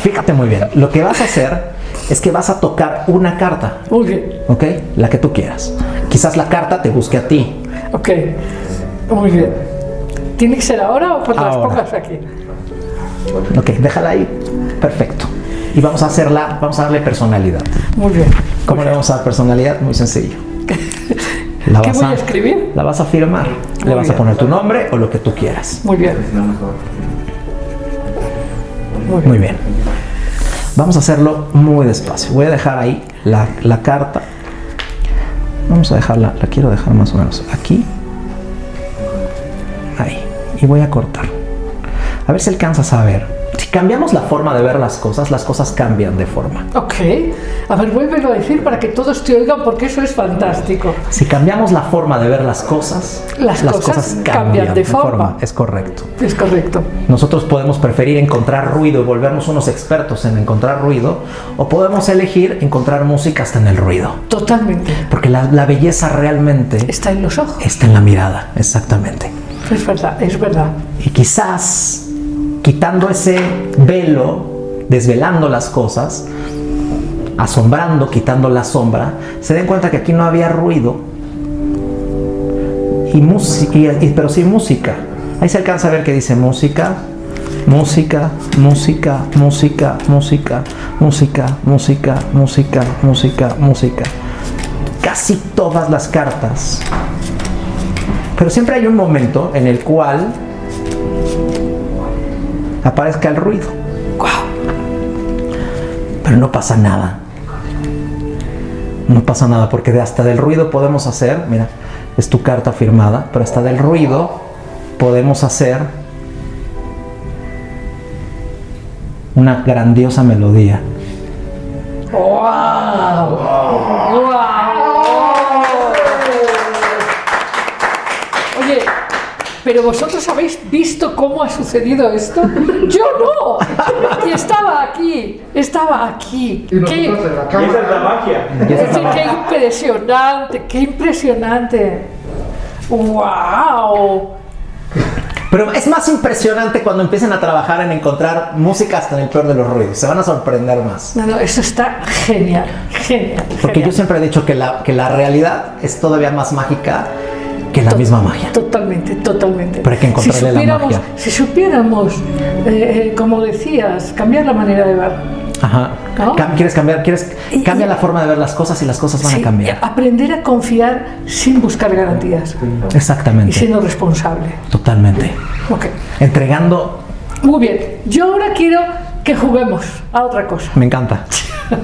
C: Fíjate muy bien. Lo que vas a hacer es que vas a tocar una carta.
B: Muy bien.
C: ¿Ok? La que tú quieras. Quizás la carta te busque a ti.
B: Ok. Muy bien. ¿Tiene que ser ahora o pues las pongas aquí?
C: Ok, déjala ahí. Perfecto. Y vamos a hacerla, vamos a darle personalidad.
B: Muy bien.
C: ¿Cómo le vamos a dar personalidad? Muy sencillo. *laughs*
B: La ¿Qué voy a, escribir?
C: La vas a firmar. le vas a poner tu nombre o lo que tú quieras.
B: Muy bien.
C: Muy bien. Vamos a hacerlo muy despacio. Voy a dejar ahí la, la carta. Vamos a dejarla, la quiero dejar más o menos aquí y voy a cortar. A ver si alcanzas a ver. Si cambiamos la forma de ver las cosas, las cosas cambian de forma.
B: Ok. A ver, vuélvelo a decir para que todos te oigan porque eso es fantástico.
C: Si cambiamos la forma de ver las cosas,
B: las, cosas, cambian, de, forma.
C: Es correcto.
B: Es correcto.
C: Nosotros podemos preferir encontrar ruido y volvernos unos expertos en encontrar ruido, o podemos elegir encontrar música hasta en el ruido.
B: Totalmente.
C: Porque la, la belleza realmente
B: está en los ojos.
C: Está en la mirada, exactamente.
B: Es verdad, es verdad.
C: Y quizás quitando ese velo, desvelando las cosas, asombrando, quitando la sombra, se den cuenta que aquí no había ruido, y, y pero sí música. Ahí se alcanza a ver que dice música, música, música, música, música, música, música, música, música, música. Casi todas las cartas pero siempre hay un momento en el cual aparezca el ruido. Pero no pasa nada. No pasa nada porque hasta del ruido podemos hacer, mira, es tu carta firmada, pero hasta del ruido podemos hacer una grandiosa melodía.
B: ¡Wow! ¡Wow! Pero vosotros habéis visto cómo ha sucedido esto. Yo no. Y estaba aquí, estaba aquí.
D: Y
B: Qué,
D: la.
A: Esa es la magia.
C: Es la
B: qué impresionante, qué impresionante. ¡Wow!
C: Pero es más impresionante cuando empiecen a trabajar en encontrar música hasta en el peor de los ruidos. Se van a sorprender más.
B: No, no, eso está genial, genial.
C: Porque
B: genial.
C: yo siempre he dicho que la, que la realidad es todavía más mágica que la misma magia.
B: Totalmente, totalmente.
C: Pero hay que encontrarle
B: si
C: la magia.
B: Si supiéramos, eh, eh, como decías, cambiar la manera de ver.
C: Ajá. ¿Quieres cambiar? ¿Quieres
B: Y-
C: cambia
B: y-
C: la forma de ver las cosas y las cosas van
B: Sí,
C: a cambiar?
B: aprender a confiar sin buscar garantías y
C: Exactamente.
B: siendo responsable.
C: Totalmente.
B: Ok.
C: Entregando,
B: Muy bien. Yo ahora quiero que juguemos a otra cosa.
C: me encanta. *laughs*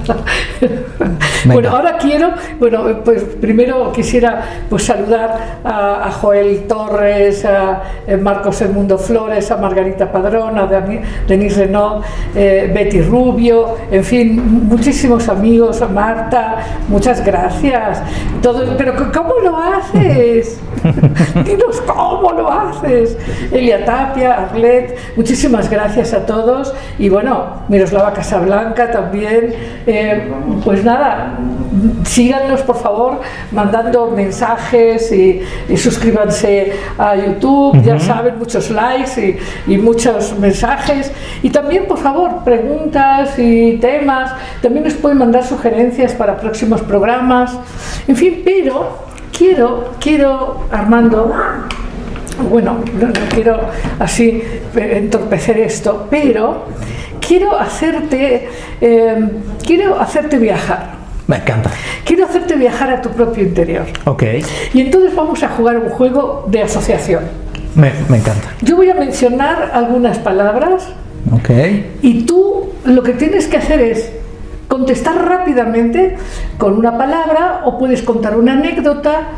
B: Bueno, ahora quiero, bueno, pues primero quisiera pues saludar a, a Joel Torres, a, eh, Marcos El Mundo Flores, a Margarita Padrón, a Denise Renaud, eh, Betty Rubio, en fin, muchísimos amigos, a Marta, muchas gracias. Todo, pero ¿cómo lo haces? *laughs* Dinos cómo lo haces. Elia Tapia, Arlet, muchísimas gracias a todos. Y bueno, Miroslava Casablanca también. Eh, pues nada, síganos por favor mandando mensajes y, y suscríbanse a YouTube. Ya saben, muchos likes y, y muchos mensajes. Y también, por favor, preguntas y temas. También nos pueden mandar sugerencias para próximos programas. En fin, pero quiero, quiero, Armando, bueno, no, no quiero así entorpecer esto, pero quiero hacerte, eh, quiero hacerte viajar.
C: Me encanta.
B: Quiero hacerte viajar a tu propio interior.
C: Ok.
B: Y entonces vamos a jugar un juego de asociación.
C: Me, me encanta.
B: Yo voy a mencionar algunas palabras
C: Ok.
B: y tú lo que tienes que hacer es contestar rápidamente con una palabra o puedes contar una anécdota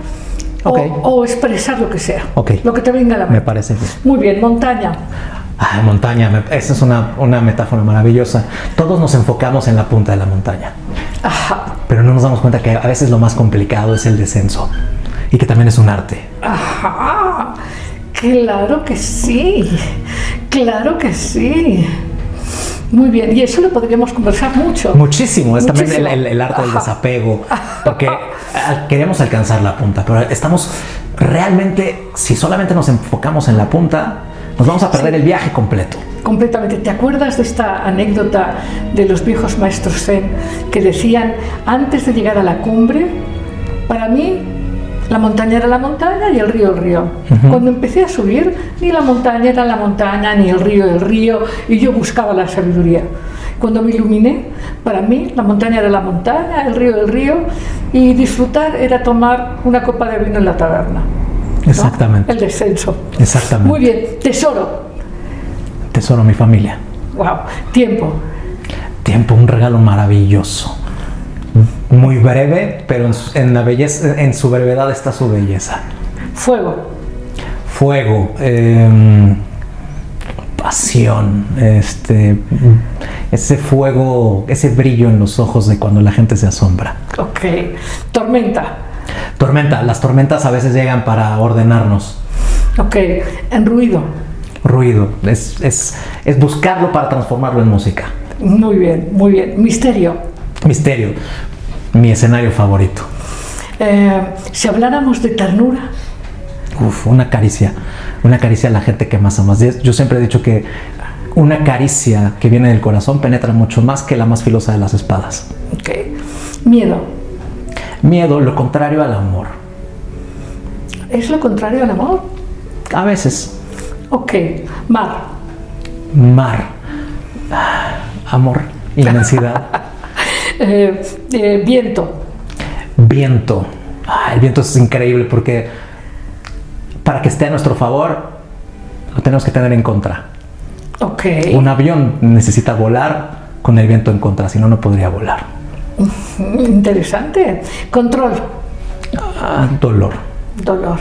B: o-
C: Ok.
B: o, expresar lo que sea.
C: Ok.
B: Lo que te venga a la
C: Me
B: mente.
C: parece bien.
B: Muy bien, montaña.
C: Ah, montaña, esa es una, una metáfora maravillosa. Todos nos enfocamos en la punta de la montaña,
B: Ajá.
C: pero no nos damos cuenta que a veces lo más complicado es el descenso y que también es un arte.
B: Ajá. Claro que sí. Claro que sí. Muy bien. Y eso lo podríamos conversar mucho.
C: Muchísimo, es también el,
B: Muchísimo.
C: el- el arte del desapego, porque ah, queremos alcanzar la punta, pero estamos realmente, si solamente nos enfocamos en la punta, nos vamos a perder el viaje completo.
B: Completamente. ¿Te acuerdas de esta anécdota de los viejos maestros zen que decían, antes de llegar a la cumbre, para mí la montaña era la montaña y el río el río. Cuando empecé a subir, ni la montaña era la montaña, ni el río el río, y yo buscaba la sabiduría. Cuando me iluminé, para mí la montaña era la montaña, el río el río, y disfrutar era tomar una copa de vino en la taberna. ¿No?
C: Exactamente.
B: El descenso.
C: Exactamente.
B: Muy bien. Tesoro.
C: Tesoro, mi familia.
B: Wow. Tiempo.
C: Tiempo, un regalo maravilloso. Muy breve, pero en su, en la belleza, en su brevedad está su belleza.
B: Fuego.
C: Fuego, em, pasión, este, ese fuego, ese brillo en los ojos de cuando la gente se asombra.
B: Ok. Tormenta.
C: Tormenta, las tormentas a veces llegan para ordenarnos.
B: Ok. En ruido.
C: Ruido, es, es, es buscarlo para transformarlo en música.
B: Muy bien, muy bien. Misterio.
C: Misterio, mi escenario favorito.
B: Eh, si habláramos de ternura.
C: Uf, una caricia, una caricia a la gente que más amas. Yo siempre he dicho que una caricia que viene del corazón penetra mucho más que la más filosa de las espadas.
B: Ok. Miedo.
C: Miedo, lo contrario al amor.
B: ¿Es lo contrario al amor?
C: A veces,
B: Ok. Mar.
C: mar, amor, inmensidad, *laughs*
B: Eh, eh, viento.
C: viento. Ah, el viento es increíble porque para que esté a nuestro favor, lo tenemos que tener en contra.
B: Ok.
C: Un avión necesita volar con el viento en contra, si no, no podría volar.
B: Interesante. Control.
C: Ah, dolor.
B: Dolor.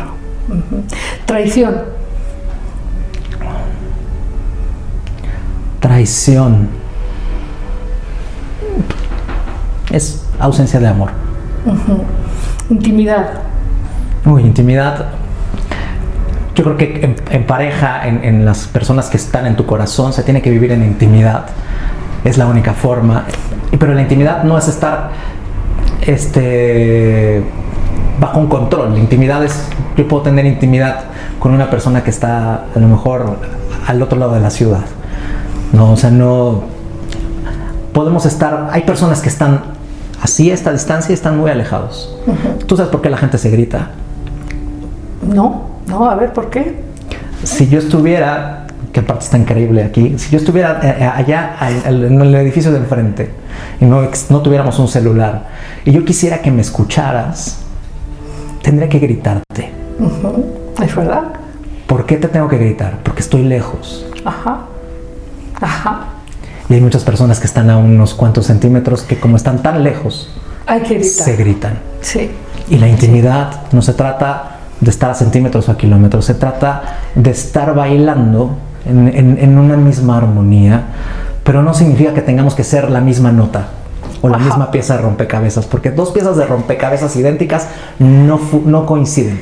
B: Traición.
C: Traición. Es ausencia de amor.
B: Intimidad.
C: Uy, intimidad. Yo creo que en, en pareja, en, en las personas que están en tu corazón, se tiene que vivir en intimidad. Es la única forma. Pero la intimidad no es estar este, bajo un control. La intimidad es, yo puedo tener intimidad con una persona que está a lo mejor al otro lado de la ciudad. No, o sea, no podemos estar, hay personas que están así a esta distancia y están muy alejados. ¿Tú sabes por qué la gente se grita?
B: No, no, a ver, ¿por qué?
C: Si yo estuviera, que aparte está increíble aquí, si yo estuviera eh, eh, allá al- al- en el edificio de enfrente y no, no tuviéramos un celular y yo quisiera que me escucharas, tendría que gritarte.
B: ¿Es verdad?
C: ¿Por qué te tengo que gritar? Porque estoy lejos.
B: Ajá. Ajá.
C: Y hay muchas personas que están a unos cuantos centímetros que como están tan lejos,
B: Hay que gritar.
C: se gritan.
B: Sí.
C: Y la intimidad no se trata de estar a centímetros o a kilómetros, se trata de estar bailando en, en- en una misma armonía, pero no significa que tengamos que ser la misma nota o la
B: Ajá.
C: misma pieza de rompecabezas, porque dos piezas de rompecabezas idénticas no, no coinciden.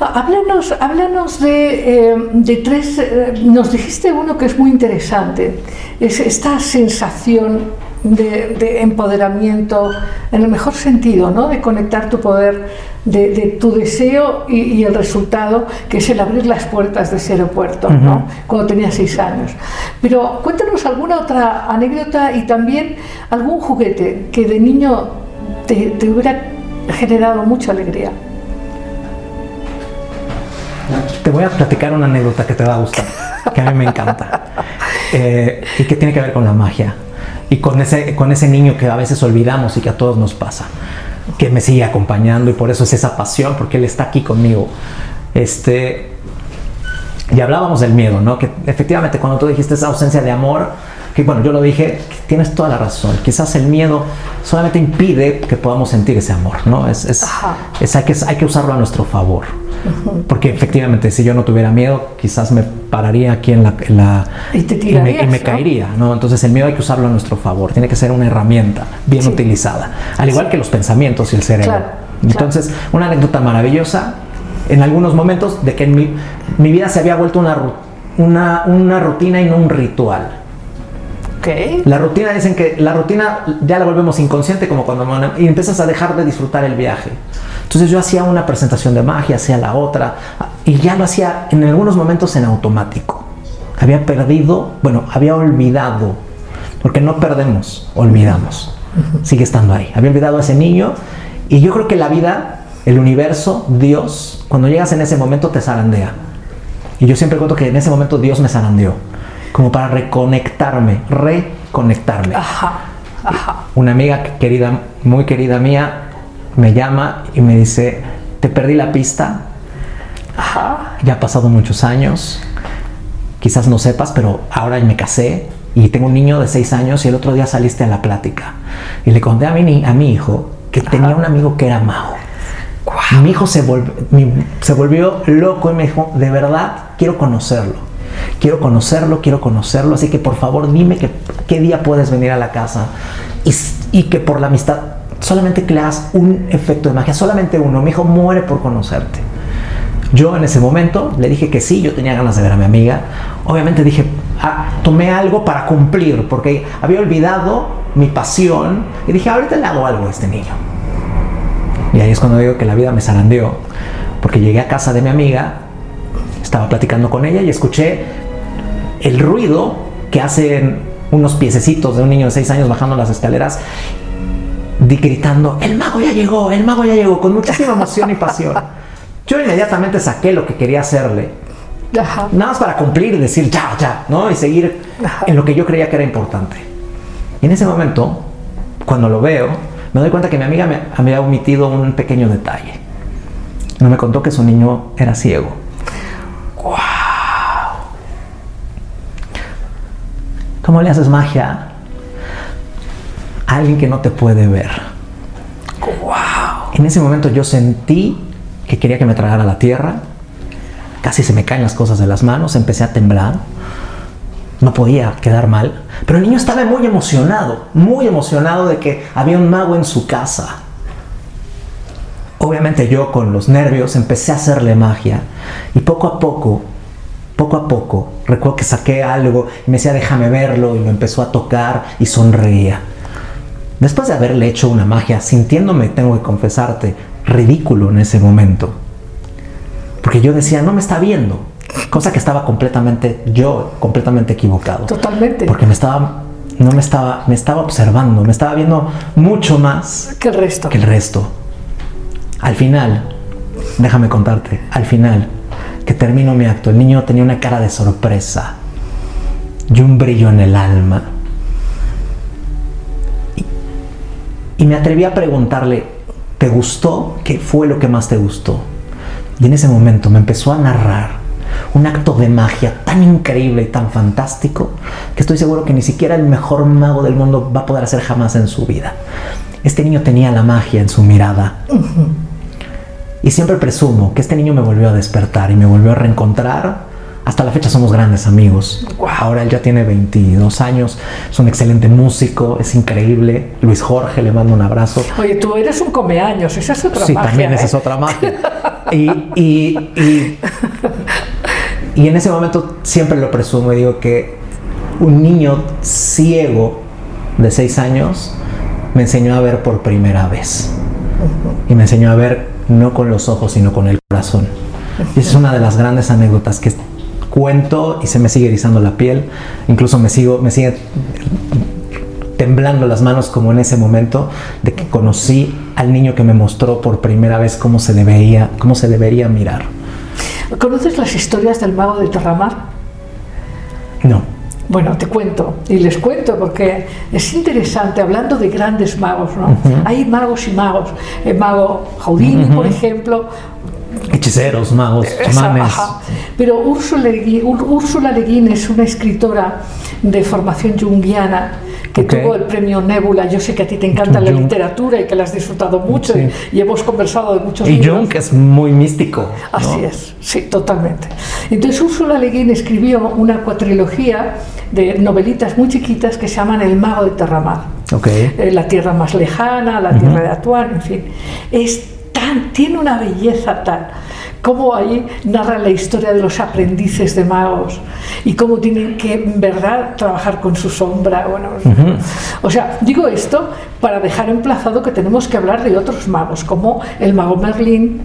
B: Háblanos, háblanos de, eh, de tres. eh, nos dijiste uno que es muy interesante: es esta sensación de, de empoderamiento, en el mejor sentido, ¿no? De conectar tu poder, de, de tu deseo y, y el resultado, que es el abrir las puertas de ese aeropuerto, ¿no? Cuando tenías seis años. Pero cuéntanos alguna otra anécdota y también algún juguete que de niño te, te hubiera generado mucha alegría.
C: Te voy a platicar una anécdota que te va a gustar, que a mí me encanta, *laughs* eh, y que tiene que ver con la magia, y con ese, con ese niño que a veces olvidamos y que a todos nos pasa, que me sigue acompañando y por eso es esa pasión, porque él está aquí conmigo. Este, y hablábamos del miedo, ¿no? Que efectivamente cuando tú dijiste esa ausencia de amor, que bueno, yo lo dije, tienes toda la razón. Quizás el miedo solamente impide que podamos sentir ese amor, ¿no? Es, es, es- hay, que, hay que usarlo a nuestro favor. Porque efectivamente, si yo no tuviera miedo, quizás me pararía aquí en la... en la-
B: Y te
C: me,
B: tirarías,
C: y me
B: ¿no?
C: caería, ¿no? Entonces el miedo hay que usarlo a nuestro favor. Tiene que ser una herramienta bien
B: Sí.
C: utilizada. Al igual que los pensamientos y el cerebro.
B: Claro,
C: Entonces, una anécdota maravillosa en algunos momentos de que en mi, mi vida se había vuelto una, una, una rutina y no un ritual.
B: Ok.
C: La rutina, dicen que la rutina ya la volvemos inconsciente como cuando y empiezas a dejar de disfrutar el viaje. Entonces yo hacía una presentación de magia, hacía la otra y ya lo hacía en algunos momentos en automático. Había perdido, bueno, había olvidado, porque no perdemos, olvidamos. Sigue estando ahí. Había olvidado a ese niño y yo creo que la vida, el universo, Dios, cuando llegas en ese momento te zarandea. Y yo siempre cuento que en ese momento Dios me zarandeó, como para reconectarme, reconectarme.
B: Ajá. Ajá.
C: Una amiga querida, muy querida mía, me llama y me dice, te perdí la pista,
B: Ajá.
C: ya ha pasado muchos años, quizás no sepas, pero ahora me casé y tengo un niño de seis años y el otro día saliste a la plática. Y le conté a mi, a mi hijo que tenía un amigo que era mago. Mi hijo se, se volvió loco y me dijo, de verdad, quiero conocerlo. Quiero conocerlo, quiero conocerlo. Así que por favor dime que, qué día puedes venir a la casa. Y, y que por la amistad solamente hagas un efecto de magia, solamente uno. Mi hijo muere por conocerte. Yo en ese momento le dije que sí, yo tenía ganas de ver a mi amiga. Obviamente dije, ah, tomé algo para cumplir, porque había olvidado mi pasión y dije, ahorita le hago algo a este niño. Y ahí es cuando digo que la vida me zarandeó, porque llegué a casa de mi amiga, estaba platicando con ella y escuché el ruido que hacen unos piececitos de un niño de 6 años bajando las escaleras, gritando, el mago ya llegó, el mago ya llegó, con muchísima emoción y pasión. Yo inmediatamente saqué lo que quería hacerle,
B: Ajá.
C: nada más para cumplir y decir ya, ya, ¿no? Y seguir
B: Ajá.
C: en lo que yo creía que era importante. Y en ese momento, cuando lo veo, me doy cuenta que mi amiga me había omitido un pequeño detalle. No me contó que su niño era ciego. ¿Cómo le haces magia a alguien que no te puede ver? En ese momento yo sentí que quería que me tragara la tierra. Casi se me caen las cosas de las manos, empecé a temblar. No podía quedar mal. Pero el niño estaba muy emocionado, muy emocionado de que había un mago en su casa. obviamente yo con los nervios empecé a hacerle magia y poco a poco, poco a poco, recuerdo que saqué algo y me decía déjame verlo y lo empezó a tocar y sonreía. Después de haberle hecho una magia, sintiéndome, tengo que confesarte, ridículo en ese momento, porque yo decía, no me está viendo, cosa que estaba completamente, yo completamente equivocado.
B: Totalmente.
C: Porque me estaba, no me estaba, me estaba observando, me estaba viendo mucho más
B: Que el resto.
C: que el resto. Al final, déjame contarte, al final, que termino mi acto, el niño tenía una cara de sorpresa y un brillo en el alma. Y, me atreví a preguntarle, ¿te gustó? ¿Qué fue lo que más te gustó? Y en ese momento me empezó a narrar un acto de magia tan increíble y tan fantástico que estoy seguro que ni siquiera el mejor mago del mundo va a poder hacer jamás en su vida. Este niño tenía la magia en su mirada. Y siempre presumo que este niño me volvió a despertar y me volvió a reencontrar. Hasta la fecha somos grandes amigos.
B: Wow.
C: Ahora él ya tiene 22 años, es un excelente músico, es increíble. Luis Jorge, le mando un abrazo.
B: Oye, tú eres un comeaños, esa es otra
C: Sí,
B: magia.
C: también esa
B: ¿eh?
C: es otra magia. Y, y, y, y en ese momento siempre lo presumo y digo que un niño ciego de 6 años me enseñó a ver por primera vez. Y me enseñó a ver no con los ojos, sino con el corazón. Y esa es una de las grandes anécdotas que cuento y se me sigue erizando la piel. Incluso me sigo, me sigue temblando las manos como en ese momento de que conocí al niño que me mostró por primera vez cómo se debería, cómo se debería mirar.
B: ¿Conoces las historias del mago de Terramar?
C: No.
B: Bueno, te cuento y les cuento porque es interesante, hablando de grandes magos, ¿no? Hay magos y magos. El mago Houdini, por ejemplo,
C: Hechiceros, magos, chamanes.
B: Pero Úrsula Le Guin, Úr- Úrsula Le Guin es una escritora de formación junguiana que tuvo el premio Nebula. Yo sé que a ti te encanta la literatura y que la has disfrutado mucho
C: Sí.
B: y, y hemos conversado de muchos
C: Y
B: libros.
C: Jung es muy místico. ¿no?
B: Así es, sí, totalmente. Entonces Úrsula Le Guin escribió una cuatrilogía de novelitas muy chiquitas que se llaman El mago de Terramar. Eh, la tierra más lejana, la tierra de Atuán, en fin. Es tiene una belleza tal, como ahí narra la historia de los aprendices de magos y cómo tienen que en verdad trabajar con su sombra. Bueno, O sea, digo esto para dejar emplazado que tenemos que hablar de otros magos, como el mago Merlín,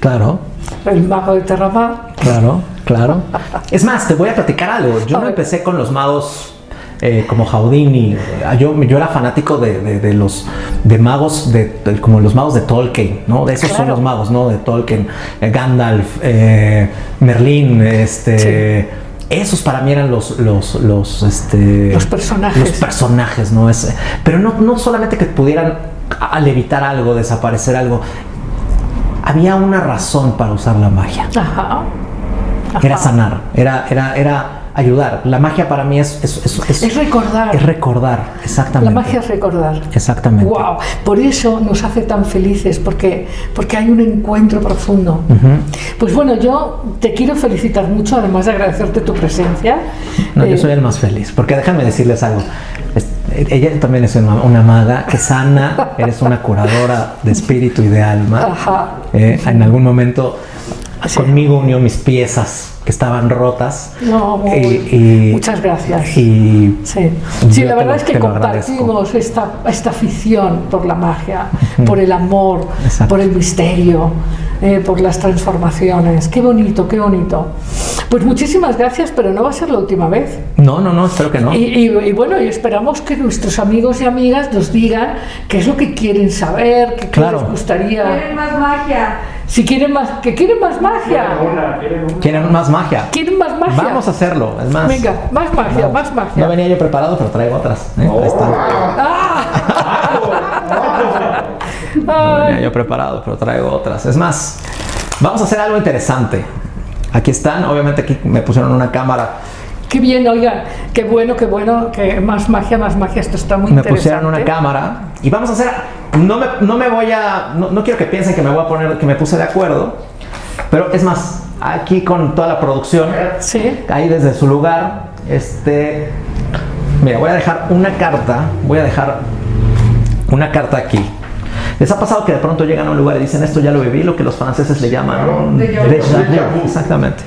C: Claro,
B: el mago de Terramar.
C: claro, claro. *laughs* Es más, te voy a platicar algo. Yo
B: A
C: no
B: ver.
C: empecé con los magos eh, como Houdini. Yo, yo era fanático de, de- de los de magos de, de- como los magos de Tolkien, ¿no? De esos son los magos, ¿no? De Tolkien, eh, Gandalf, eh, Merlín, este. Esos para mí eran los, los, los, este,
B: Los personajes.
C: Los personajes, ¿no? Es, pero no, no solamente que pudieran al evitar algo, desaparecer algo. Había una razón para usar la magia.
B: Ajá.
C: Era sanar, era, era, era ayudar. La magia para mí es, es, es, es-
B: Es recordar.
C: es recordar, exactamente.
B: La magia es recordar.
C: Exactamente.
B: Wow, por eso nos hace tan felices, porque, porque hay un encuentro profundo. Pues bueno, yo te quiero felicitar mucho, además de agradecerte tu presencia.
C: No, yo
B: Eh,
C: soy el más feliz, porque déjame decirles algo. Ella también es una, una maga que sana, eres una curadora de espíritu y de alma.
B: Ajá.
C: Eh, en algún momento
B: Sí.
C: conmigo unió mis piezas que estaban rotas.
B: No, muy-
C: Y- y-
B: muchas gracias.
C: Y
B: Sí, sí la
C: lo-
B: verdad es que
C: lo
B: compartimos esta, esta afición por la magia, por el amor,
C: Exacto.
B: por el misterio, eh, por las transformaciones. Qué bonito, qué bonito. Pues muchísimas gracias, pero no va a ser la última vez.
C: no, no, no, espero que no.
B: Y, y- y bueno, y esperamos que nuestros amigos y amigas nos digan qué es lo que quieren saber, qué, qué
C: Claro.
B: les gustaría.
D: ¿Quieren más magia?
B: Si quieren más, que quieren más magia.
C: ¿Quieren más magia?
B: Quieren más magia.
C: Vamos a hacerlo, es más.
B: Venga, más magia,
C: Vamos.
B: más magia.
C: No venía yo preparado, pero traigo otras. ¿eh? Ahí está. No venía yo preparado, pero traigo otras. Es más, vamos a hacer algo interesante. Aquí están, obviamente aquí me pusieron una cámara,
B: qué bien, oigan, qué bueno, qué bueno, que más magia, más magia, esto está muy
C: me
B: interesante.
C: pusieron una cámara y vamos a hacer, no me, no me voy a, no, no quiero que piensen que me voy a poner, que me puse de acuerdo, pero es más, aquí con toda la producción,
B: Sí,
C: ahí desde su lugar, este, mira, voy a dejar una carta, voy a dejar una carta aquí. ¿Les ha pasado que de pronto llegan a un lugar y dicen esto ya lo viví, lo que los franceses le llaman
B: Déjà vu.
C: Exactamente.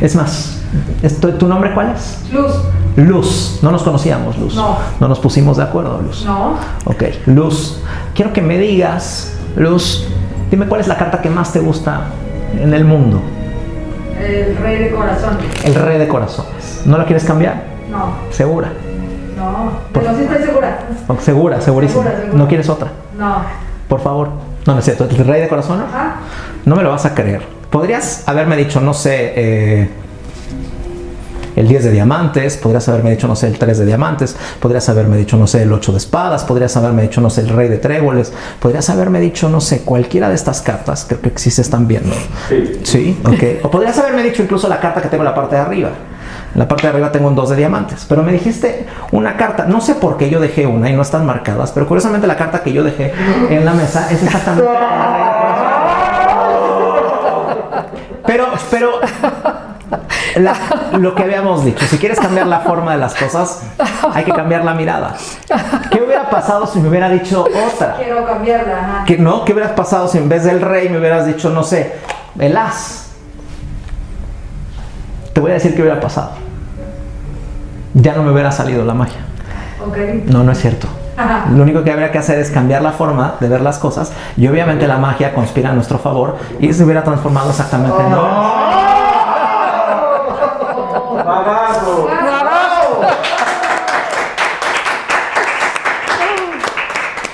C: Es más, esto- ¿tu nombre cuál es?
B: Luz.
C: Luz. No nos conocíamos, Luz.
B: No.
C: No nos pusimos de acuerdo, Luz.
B: No.
C: Ok, Luz. Quiero que me digas, Luz, dime cuál es la carta que más te gusta en el mundo.
B: El rey de corazón.
C: El rey de corazones. ¿No la quieres cambiar?
B: No.
C: Segura.
B: No. Pero sí estoy segura.
C: Segura, segurísima.
B: Segura, segura.
C: ¿No quieres otra?
B: No.
C: Por favor. No, no es cierto. ¿El rey de corazones?
B: Ajá.
C: No me lo vas a creer. Podrías haberme dicho, no sé, eh, el 10 de diamantes, podrías haberme dicho, no sé, el 3 de diamantes, podrías haberme dicho, no sé, el 8 de espadas, podrías haberme dicho, no sé, el rey de tréboles, podrías haberme dicho, no sé, cualquiera de estas cartas, creo que existe, están viendo.
A: Sí.
C: Sí, ok. O podrías haberme dicho incluso la carta que tengo en la parte de arriba. En la parte de arriba tengo un 2 de diamantes, pero me dijiste una carta, no sé por qué yo dejé una y no están marcadas, pero curiosamente la carta que yo dejé en la mesa es exactamente. Pero, pero la- lo que habíamos dicho, si quieres cambiar la forma de las cosas, hay que cambiar la mirada. ¿Qué hubiera pasado si me hubiera dicho otra?
B: Quiero cambiarla.
C: ¿Qué, no? ¿Qué hubieras pasado si en vez del rey me hubieras dicho, no sé, el as? Te voy a decir qué hubiera pasado. Ya no me hubiera salido la magia.
B: Ok.
C: No, no es cierto.
B: Ajá.
C: Lo único que habría que hacer es cambiar la forma de ver las cosas y obviamente la magia conspira a nuestro favor y se hubiera transformado exactamente en
A: ¡Pagado!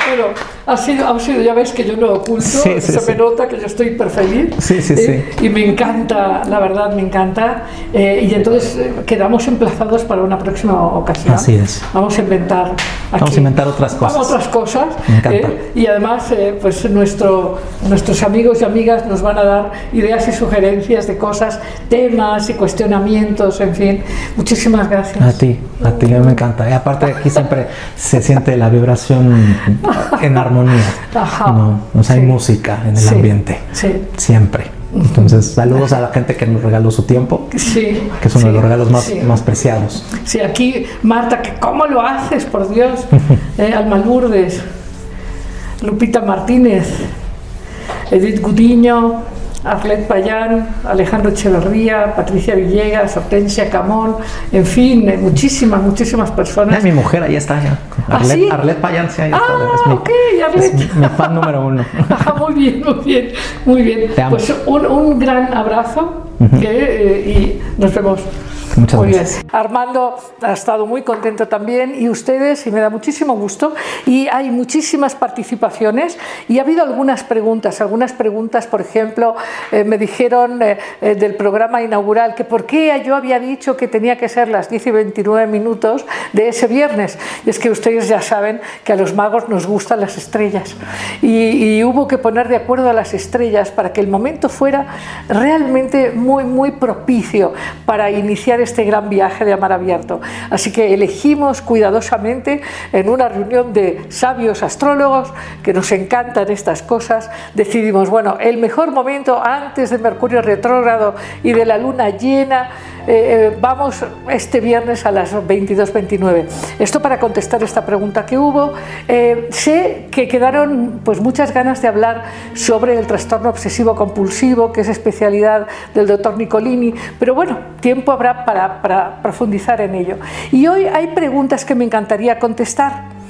B: Bueno, ha sido, ha sido, ya ves que yo no oculto,
C: Sí, sí,
B: se
C: sí.
B: me nota que yo estoy hiper feliz. Eh, Y me encanta, la verdad, me encanta. eh, y entonces eh, quedamos emplazados para una próxima ocasión.
C: Así es.
B: Vamos a inventar. Aquí,
C: Vamos a inventar otras cosas.
B: Vamos, otras cosas.
C: Me encanta.
B: eh, y además, eh, pues nuestro, nuestros amigos y amigas nos van a dar ideas y sugerencias de cosas, temas y cuestionamientos, en fin. Muchísimas gracias.
C: A ti, a ti, me encanta. Y aparte aquí siempre se siente la vibración en armonía.
B: Ajá.
C: No, o sea, hay música en el
B: Sí,
C: ambiente.
B: sí.
C: Siempre. Entonces, saludos a la gente que nos regaló su tiempo,
B: Sí,
C: que es uno de los regalos más,
B: sí.
C: más preciados.
B: Sí, aquí Marta, que ¿cómo lo haces, por Dios? *laughs* Eh, Alma Lourdes, Lupita Martínez, Edith Gudiño, Arlet Payán, Alejandro Echeverría, Patricia Villegas, Hortensia Camón, en fin, muchísimas, muchísimas personas.
C: Ay, mi mujer ahí está ya.
B: ¿Ah,
C: Arlet,
B: sí?
C: Arlet Payán, sí, ahí está.
B: Ah,
C: es mi,
B: ok, Arlet.
C: es mi- mi fan número uno. *laughs*
B: Ah, muy bien, muy bien, muy bien.
C: Te amo.
B: Pues un, un gran abrazo que, eh, y nos vemos.
C: Muchas
B: Muy
C: gracias.
B: bien. Armando ha estado muy contento también y ustedes, y me da muchísimo gusto. Y hay muchísimas participaciones y ha habido algunas preguntas. Algunas preguntas, por ejemplo, eh, me dijeron eh, eh, del programa inaugural que por qué yo había dicho que tenía que ser las 10 y 29 minutos de ese viernes. Y es que ustedes ya saben que a los magos nos gustan las estrellas. Y, y hubo que poner de acuerdo a las estrellas para que el momento fuera realmente muy, muy propicio para iniciar este gran viaje de Amar Abierto. Así que elegimos cuidadosamente en una reunión de sabios astrólogos que nos encantan estas cosas, decidimos, bueno, el mejor momento antes de Mercurio retrógrado y de la luna llena, eh, eh, vamos este viernes a las 22.29. Esto para contestar esta pregunta que hubo. Eh, sé que quedaron pues muchas ganas de hablar sobre el trastorno obsesivo compulsivo, que es especialidad del doctor Nicolini, pero bueno, tiempo habrá para, para profundizar en ello. Y hoy hay preguntas que me encantaría contestar.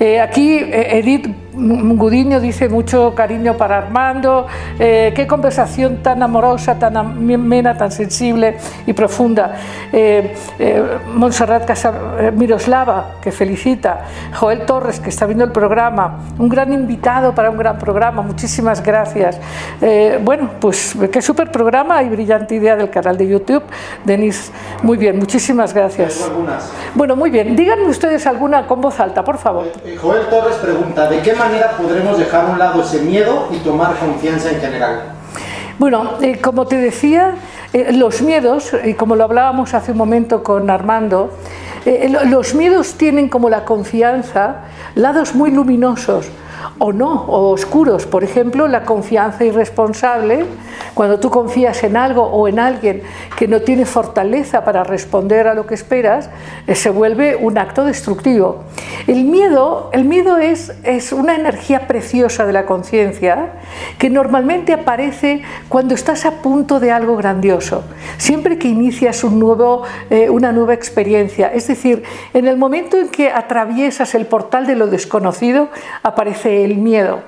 B: Eh, aquí eh, Edith Gudiño dice mucho cariño para Armando, eh, qué conversación tan amorosa, tan amena, tan sensible y profunda. Eh, eh, Montserrat Casa, Miroslava, que felicita, Joel Torres, que está viendo el programa, un gran invitado para un gran programa, muchísimas gracias. Bueno, pues qué súper programa y brillante idea del canal de YouTube, Denis, muy bien, muchísimas gracias. Bueno, muy bien, díganme ustedes alguna con voz alta, por favor.
D: Eh, Joel Torres pregunta, ¿de qué manera podremos dejar a un lado ese miedo y tomar confianza en general?
B: Bueno, eh, como te decía, eh, los miedos, y como lo hablábamos hace un momento con Armando, lo- los miedos tienen como la confianza lados muy luminosos. O no, o oscuros. Por ejemplo, la confianza irresponsable, cuando tú confías en algo o en alguien que no tiene fortaleza para responder a lo que esperas, eh, se vuelve un acto destructivo. El miedo, el miedo es, es una energía preciosa de la conciencia que normalmente aparece cuando estás a punto de algo grandioso, siempre que inicias un nuevo, eh, una nueva experiencia. Es decir, en el momento en que atraviesas el portal de lo desconocido, aparece el miedo.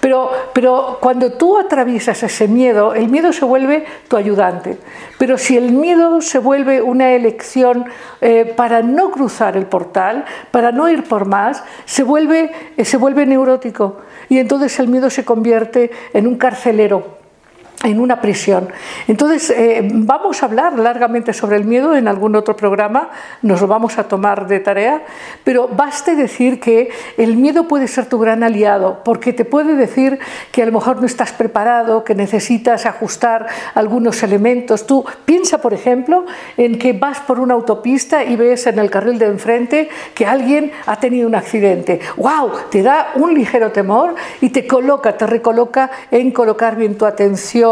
B: Pero, pero, cuando tú atraviesas ese miedo, el miedo se vuelve tu ayudante. Pero si el miedo se vuelve una elección eh, para no cruzar el portal, para no ir por más, se vuelve, se vuelve neurótico. Y entonces el miedo se convierte en un carcelero en una prisión. Entonces, eh, vamos a hablar largamente sobre el miedo en algún otro programa, nos lo vamos a tomar de tarea, pero baste decir que el miedo puede ser tu gran aliado, porque te puede decir que a lo mejor no estás preparado, que necesitas ajustar algunos elementos. Tú piensa, por ejemplo, en que vas por una autopista y ves en el carril de enfrente que alguien ha tenido un accidente. ¡Wow! Te da un ligero temor y te coloca, te recoloca en colocar bien tu atención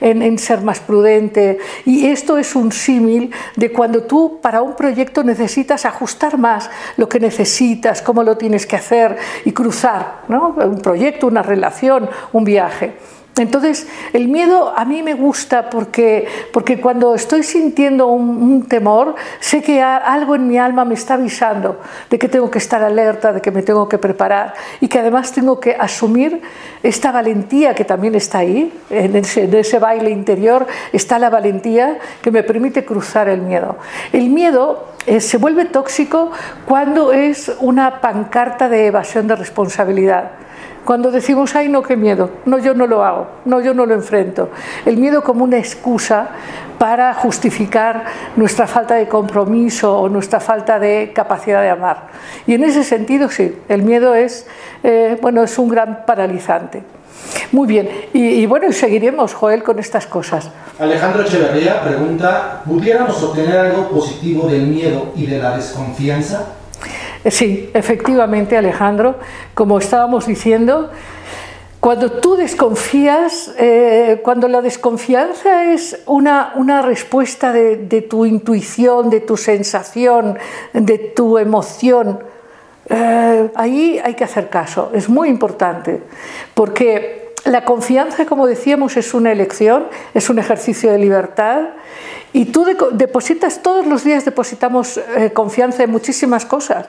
B: en, ser más prudente. Y esto es un símil de cuando tú para un proyecto necesitas ajustar más lo que necesitas, cómo lo tienes que hacer y cruzar un proyecto, una relación, un viaje. Entonces, el miedo a mí me gusta porque, porque cuando estoy sintiendo un, temor, sé que algo en mi alma me está avisando de que tengo que estar alerta, de que me tengo que preparar y que además tengo que asumir esta valentía que también está ahí, en ese, baile interior está la valentía que me permite cruzar el miedo. El miedo eh, se vuelve tóxico cuando es una pancarta de evasión de responsabilidad. Cuando decimos, ay, no, qué miedo, no, yo no lo hago, no, yo no lo enfrento. El miedo como una excusa para justificar nuestra falta de compromiso o nuestra falta de capacidad de amar. Y en ese sentido, sí, el miedo es, eh, bueno, es un gran paralizante. Muy bien, y, y, bueno, seguiremos, Joel, con estas cosas.
D: Alejandro Echeverría pregunta, ¿pudiéramos obtener algo positivo del miedo y de la desconfianza?
B: Sí, efectivamente, Alejandro, como estábamos diciendo, cuando tú desconfías, eh, cuando la desconfianza es una, una respuesta de, tu intuición, de tu sensación, de tu emoción, eh, ahí hay que hacer caso, es muy importante, porque la confianza, como decíamos, es una elección, es un ejercicio de libertad y tú depositas, todos los días depositamos eh, confianza en muchísimas cosas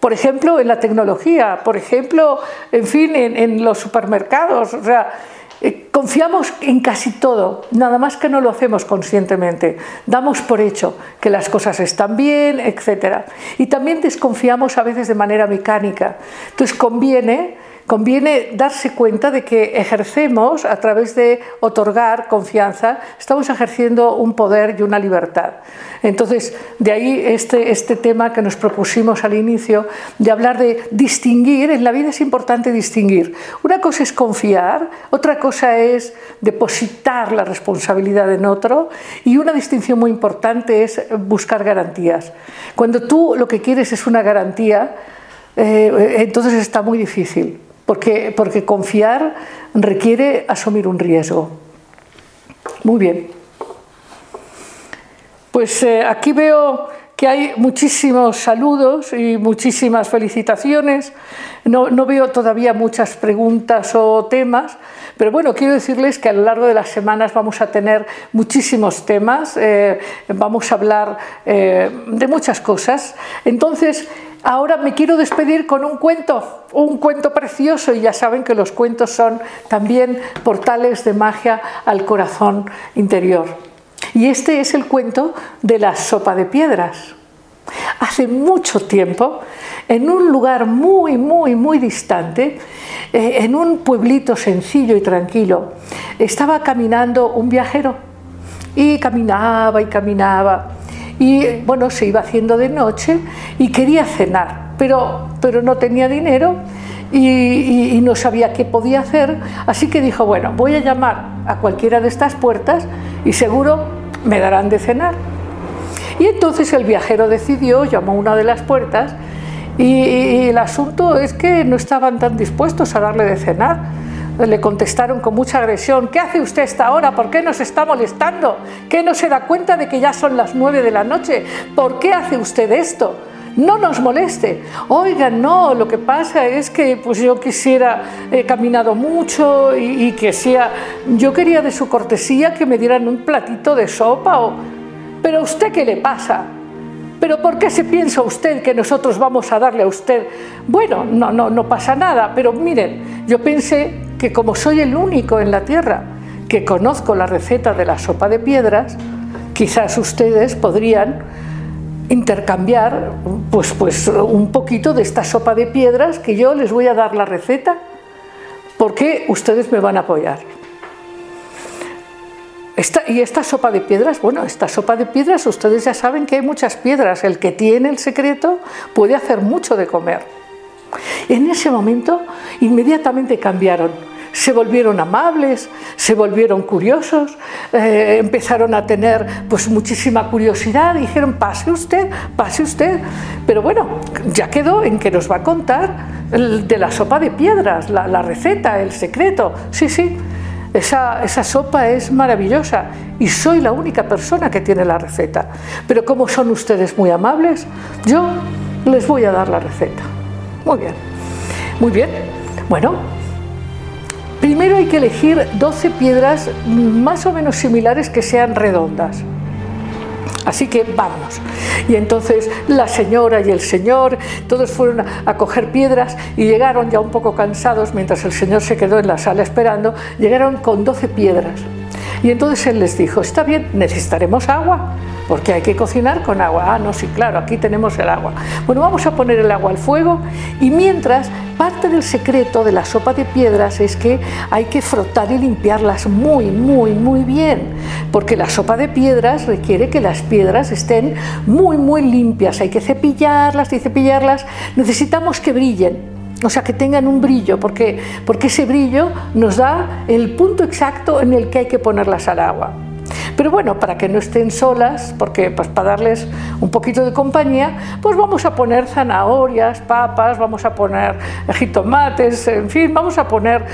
B: por ejemplo, en la tecnología, por ejemplo, en fin, en, los supermercados. O sea, eh, confiamos en casi todo, nada más que no lo hacemos conscientemente. Damos por hecho que las cosas están bien, etc. Y también desconfiamos a veces de manera mecánica. Entonces conviene conviene darse cuenta de que ejercemos, a través de otorgar confianza, estamos ejerciendo un poder y una libertad. Entonces, de ahí este, este tema que nos propusimos al inicio, de hablar de distinguir, en la vida es importante distinguir. Una cosa es confiar, otra cosa es depositar la responsabilidad en otro y una distinción muy importante es buscar garantías. Cuando tú lo que quieres es una garantía, eh, entonces está muy difícil porque, confiar requiere asumir un riesgo. Muy bien. Pues eh, aquí veo que hay muchísimos saludos y muchísimas felicitaciones. No, no, veo todavía muchas preguntas o temas, pero bueno, quiero decirles que a lo largo de las semanas vamos a tener muchísimos temas, eh, vamos a hablar eh, de muchas cosas. Entonces, Ahora me quiero despedir con un cuento, un cuento precioso y ya saben que los cuentos son también portales de magia al corazón interior. Y este es el cuento de la sopa de piedras. Hace mucho tiempo, en un lugar muy, muy, muy distante, eh, en un pueblito sencillo y tranquilo, estaba caminando un viajero y caminaba y caminaba y bueno, se iba haciendo de noche y quería cenar, pero, pero no tenía dinero y, no sabía qué podía hacer, así que dijo, bueno, voy a llamar a cualquiera de estas puertas y seguro me darán de cenar. Y entonces el viajero decidió, llamó a una de las puertas Y, el asunto es que no estaban tan dispuestos a darle de cenar. Le contestaron con mucha agresión, ¿qué hace usted esta hora? ¿Por qué nos está molestando? ¿Qué no se da cuenta de que ya son las nueve de la noche? ¿Por qué hace usted esto? no nos moleste. Oiga, no, lo que pasa es que pues yo quisiera, he caminado mucho y, que sea, yo quería de su cortesía que me dieran un platito de sopa o... Pero a usted qué le pasa? ¿Pero por qué se piensa usted que nosotros vamos a darle a usted? Bueno, no, no, no pasa nada, pero miren, yo pensé que como soy el único en la Tierra que conozco la receta de la sopa de piedras, quizás ustedes podrían intercambiar pues, pues un poquito de esta sopa de piedras que yo les voy a dar la receta porque ustedes me van a apoyar y esta sopa de piedras, bueno, esta sopa de piedras, ustedes ya saben que hay muchas piedras. El que tiene el secreto puede hacer mucho de comer. En ese momento, inmediatamente cambiaron. Se volvieron amables, se volvieron curiosos, eh, empezaron a tener pues muchísima curiosidad, dijeron pase usted, pase usted, pero bueno, ya quedó en que nos va a contar de la sopa de piedras, la, la receta, el secreto, sí, sí, esa, sopa es maravillosa y soy la única persona que tiene la receta. Pero como son ustedes muy amables, yo les voy a dar la receta. Muy bien, muy bien. Bueno, primero hay que elegir 12 piedras más o menos similares que sean redondas. Así que vamos. Y entonces la señora y el señor, todos fueron a coger piedras y llegaron ya un poco cansados, mientras el señor se quedó en la sala esperando, llegaron con 12 piedras. Y entonces él les dijo, está bien, necesitaremos agua porque hay que cocinar con agua. Ah, no, sí, claro, aquí tenemos el agua. Bueno, vamos a poner el agua al fuego y mientras parte del secreto de la sopa de piedras es que hay que frotar y limpiarlas muy, muy, muy bien, porque la sopa de piedras requiere que las piedras estén muy, muy limpias. Hay que cepillarlas y cepillarlas. Necesitamos que brillen. O sea, que tengan un brillo, porque, porque ese brillo nos da el punto exacto en el que hay que ponerlas al agua. Pero bueno, para que no estén solas, porque pues para darles un poquito de compañía, pues vamos a poner zanahorias, papas, vamos a poner jitomates, en fin, vamos a poner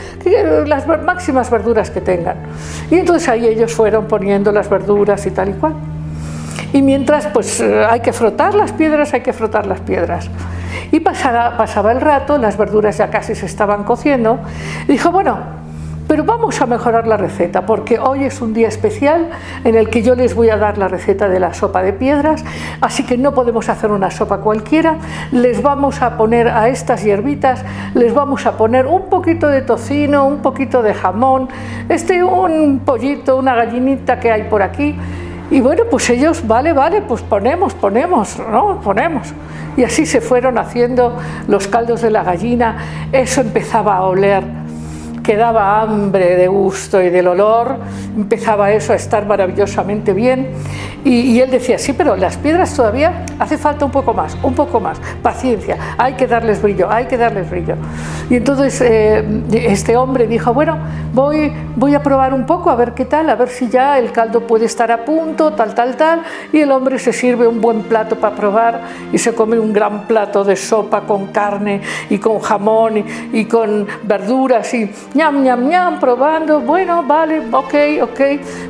B: las máximas verduras que tengan. Y entonces ahí ellos fueron poniendo las verduras y tal y cual. Y mientras, pues eh, hay que frotar las piedras, hay que frotar las piedras. Y pasaba el rato, las verduras ya casi se estaban cociendo, dijo, bueno, pero vamos a mejorar la receta porque hoy es un día especial en el que yo les voy a dar la receta de la sopa de piedras, así que no podemos hacer una sopa cualquiera, les vamos a poner a estas hierbitas, les vamos a poner un poquito de tocino, un poquito de jamón, este un pollito, una gallinita que hay por aquí. Y bueno, pues ellos, vale, vale, pues ponemos, ponemos, ¿no? Ponemos. Y así se fueron haciendo los caldos de la gallina, eso empezaba a oler quedaba hambre de gusto y del olor, empezaba eso a estar maravillosamente bien. Y, él decía, sí, pero las piedras todavía hace falta un poco más, un poco más, paciencia, hay que darles brillo, hay que darles brillo. Y entonces eh, este hombre dijo, bueno, voy, voy a probar un poco, a ver qué tal, a ver si ya el caldo puede estar a punto, tal, tal, tal. Y el hombre se sirve un buen plato para probar y se come un gran plato de sopa con carne y con jamón y, y con verduras y ñam, ñam, ñam, probando, bueno, vale, ok, ok,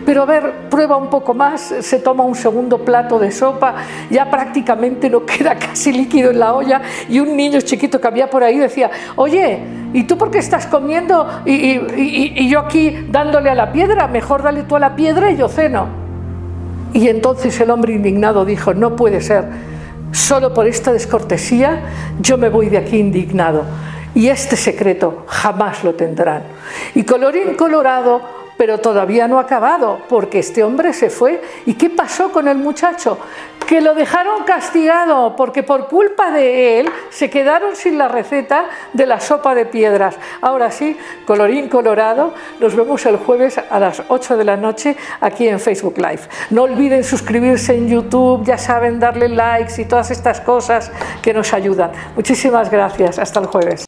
B: pero a ver, prueba un poco más, se toma un segundo plato de sopa, ya prácticamente no *laughs* queda casi líquido en la olla y un niño chiquito que había por ahí decía, oye, ¿y tú por qué estás comiendo y, y yo aquí dándole a la piedra? Mejor dale tú a la piedra y yo ceno. Y entonces el hombre indignado dijo, no puede ser, solo por esta descortesía yo me voy de aquí indignado y este secreto jamás lo tendrán. Y colorín colorado, pero todavía no ha acabado, porque este hombre se fue. ¿Y qué pasó con el muchacho? Que lo dejaron castigado, porque por culpa de él se quedaron sin la receta de la sopa de piedras. Ahora sí, colorín colorado, nos vemos el jueves a las 8 de la noche aquí en Facebook Live. No olviden suscribirse en YouTube, ya saben, darle likes y todas estas cosas que nos ayudan. Muchísimas gracias, hasta el jueves.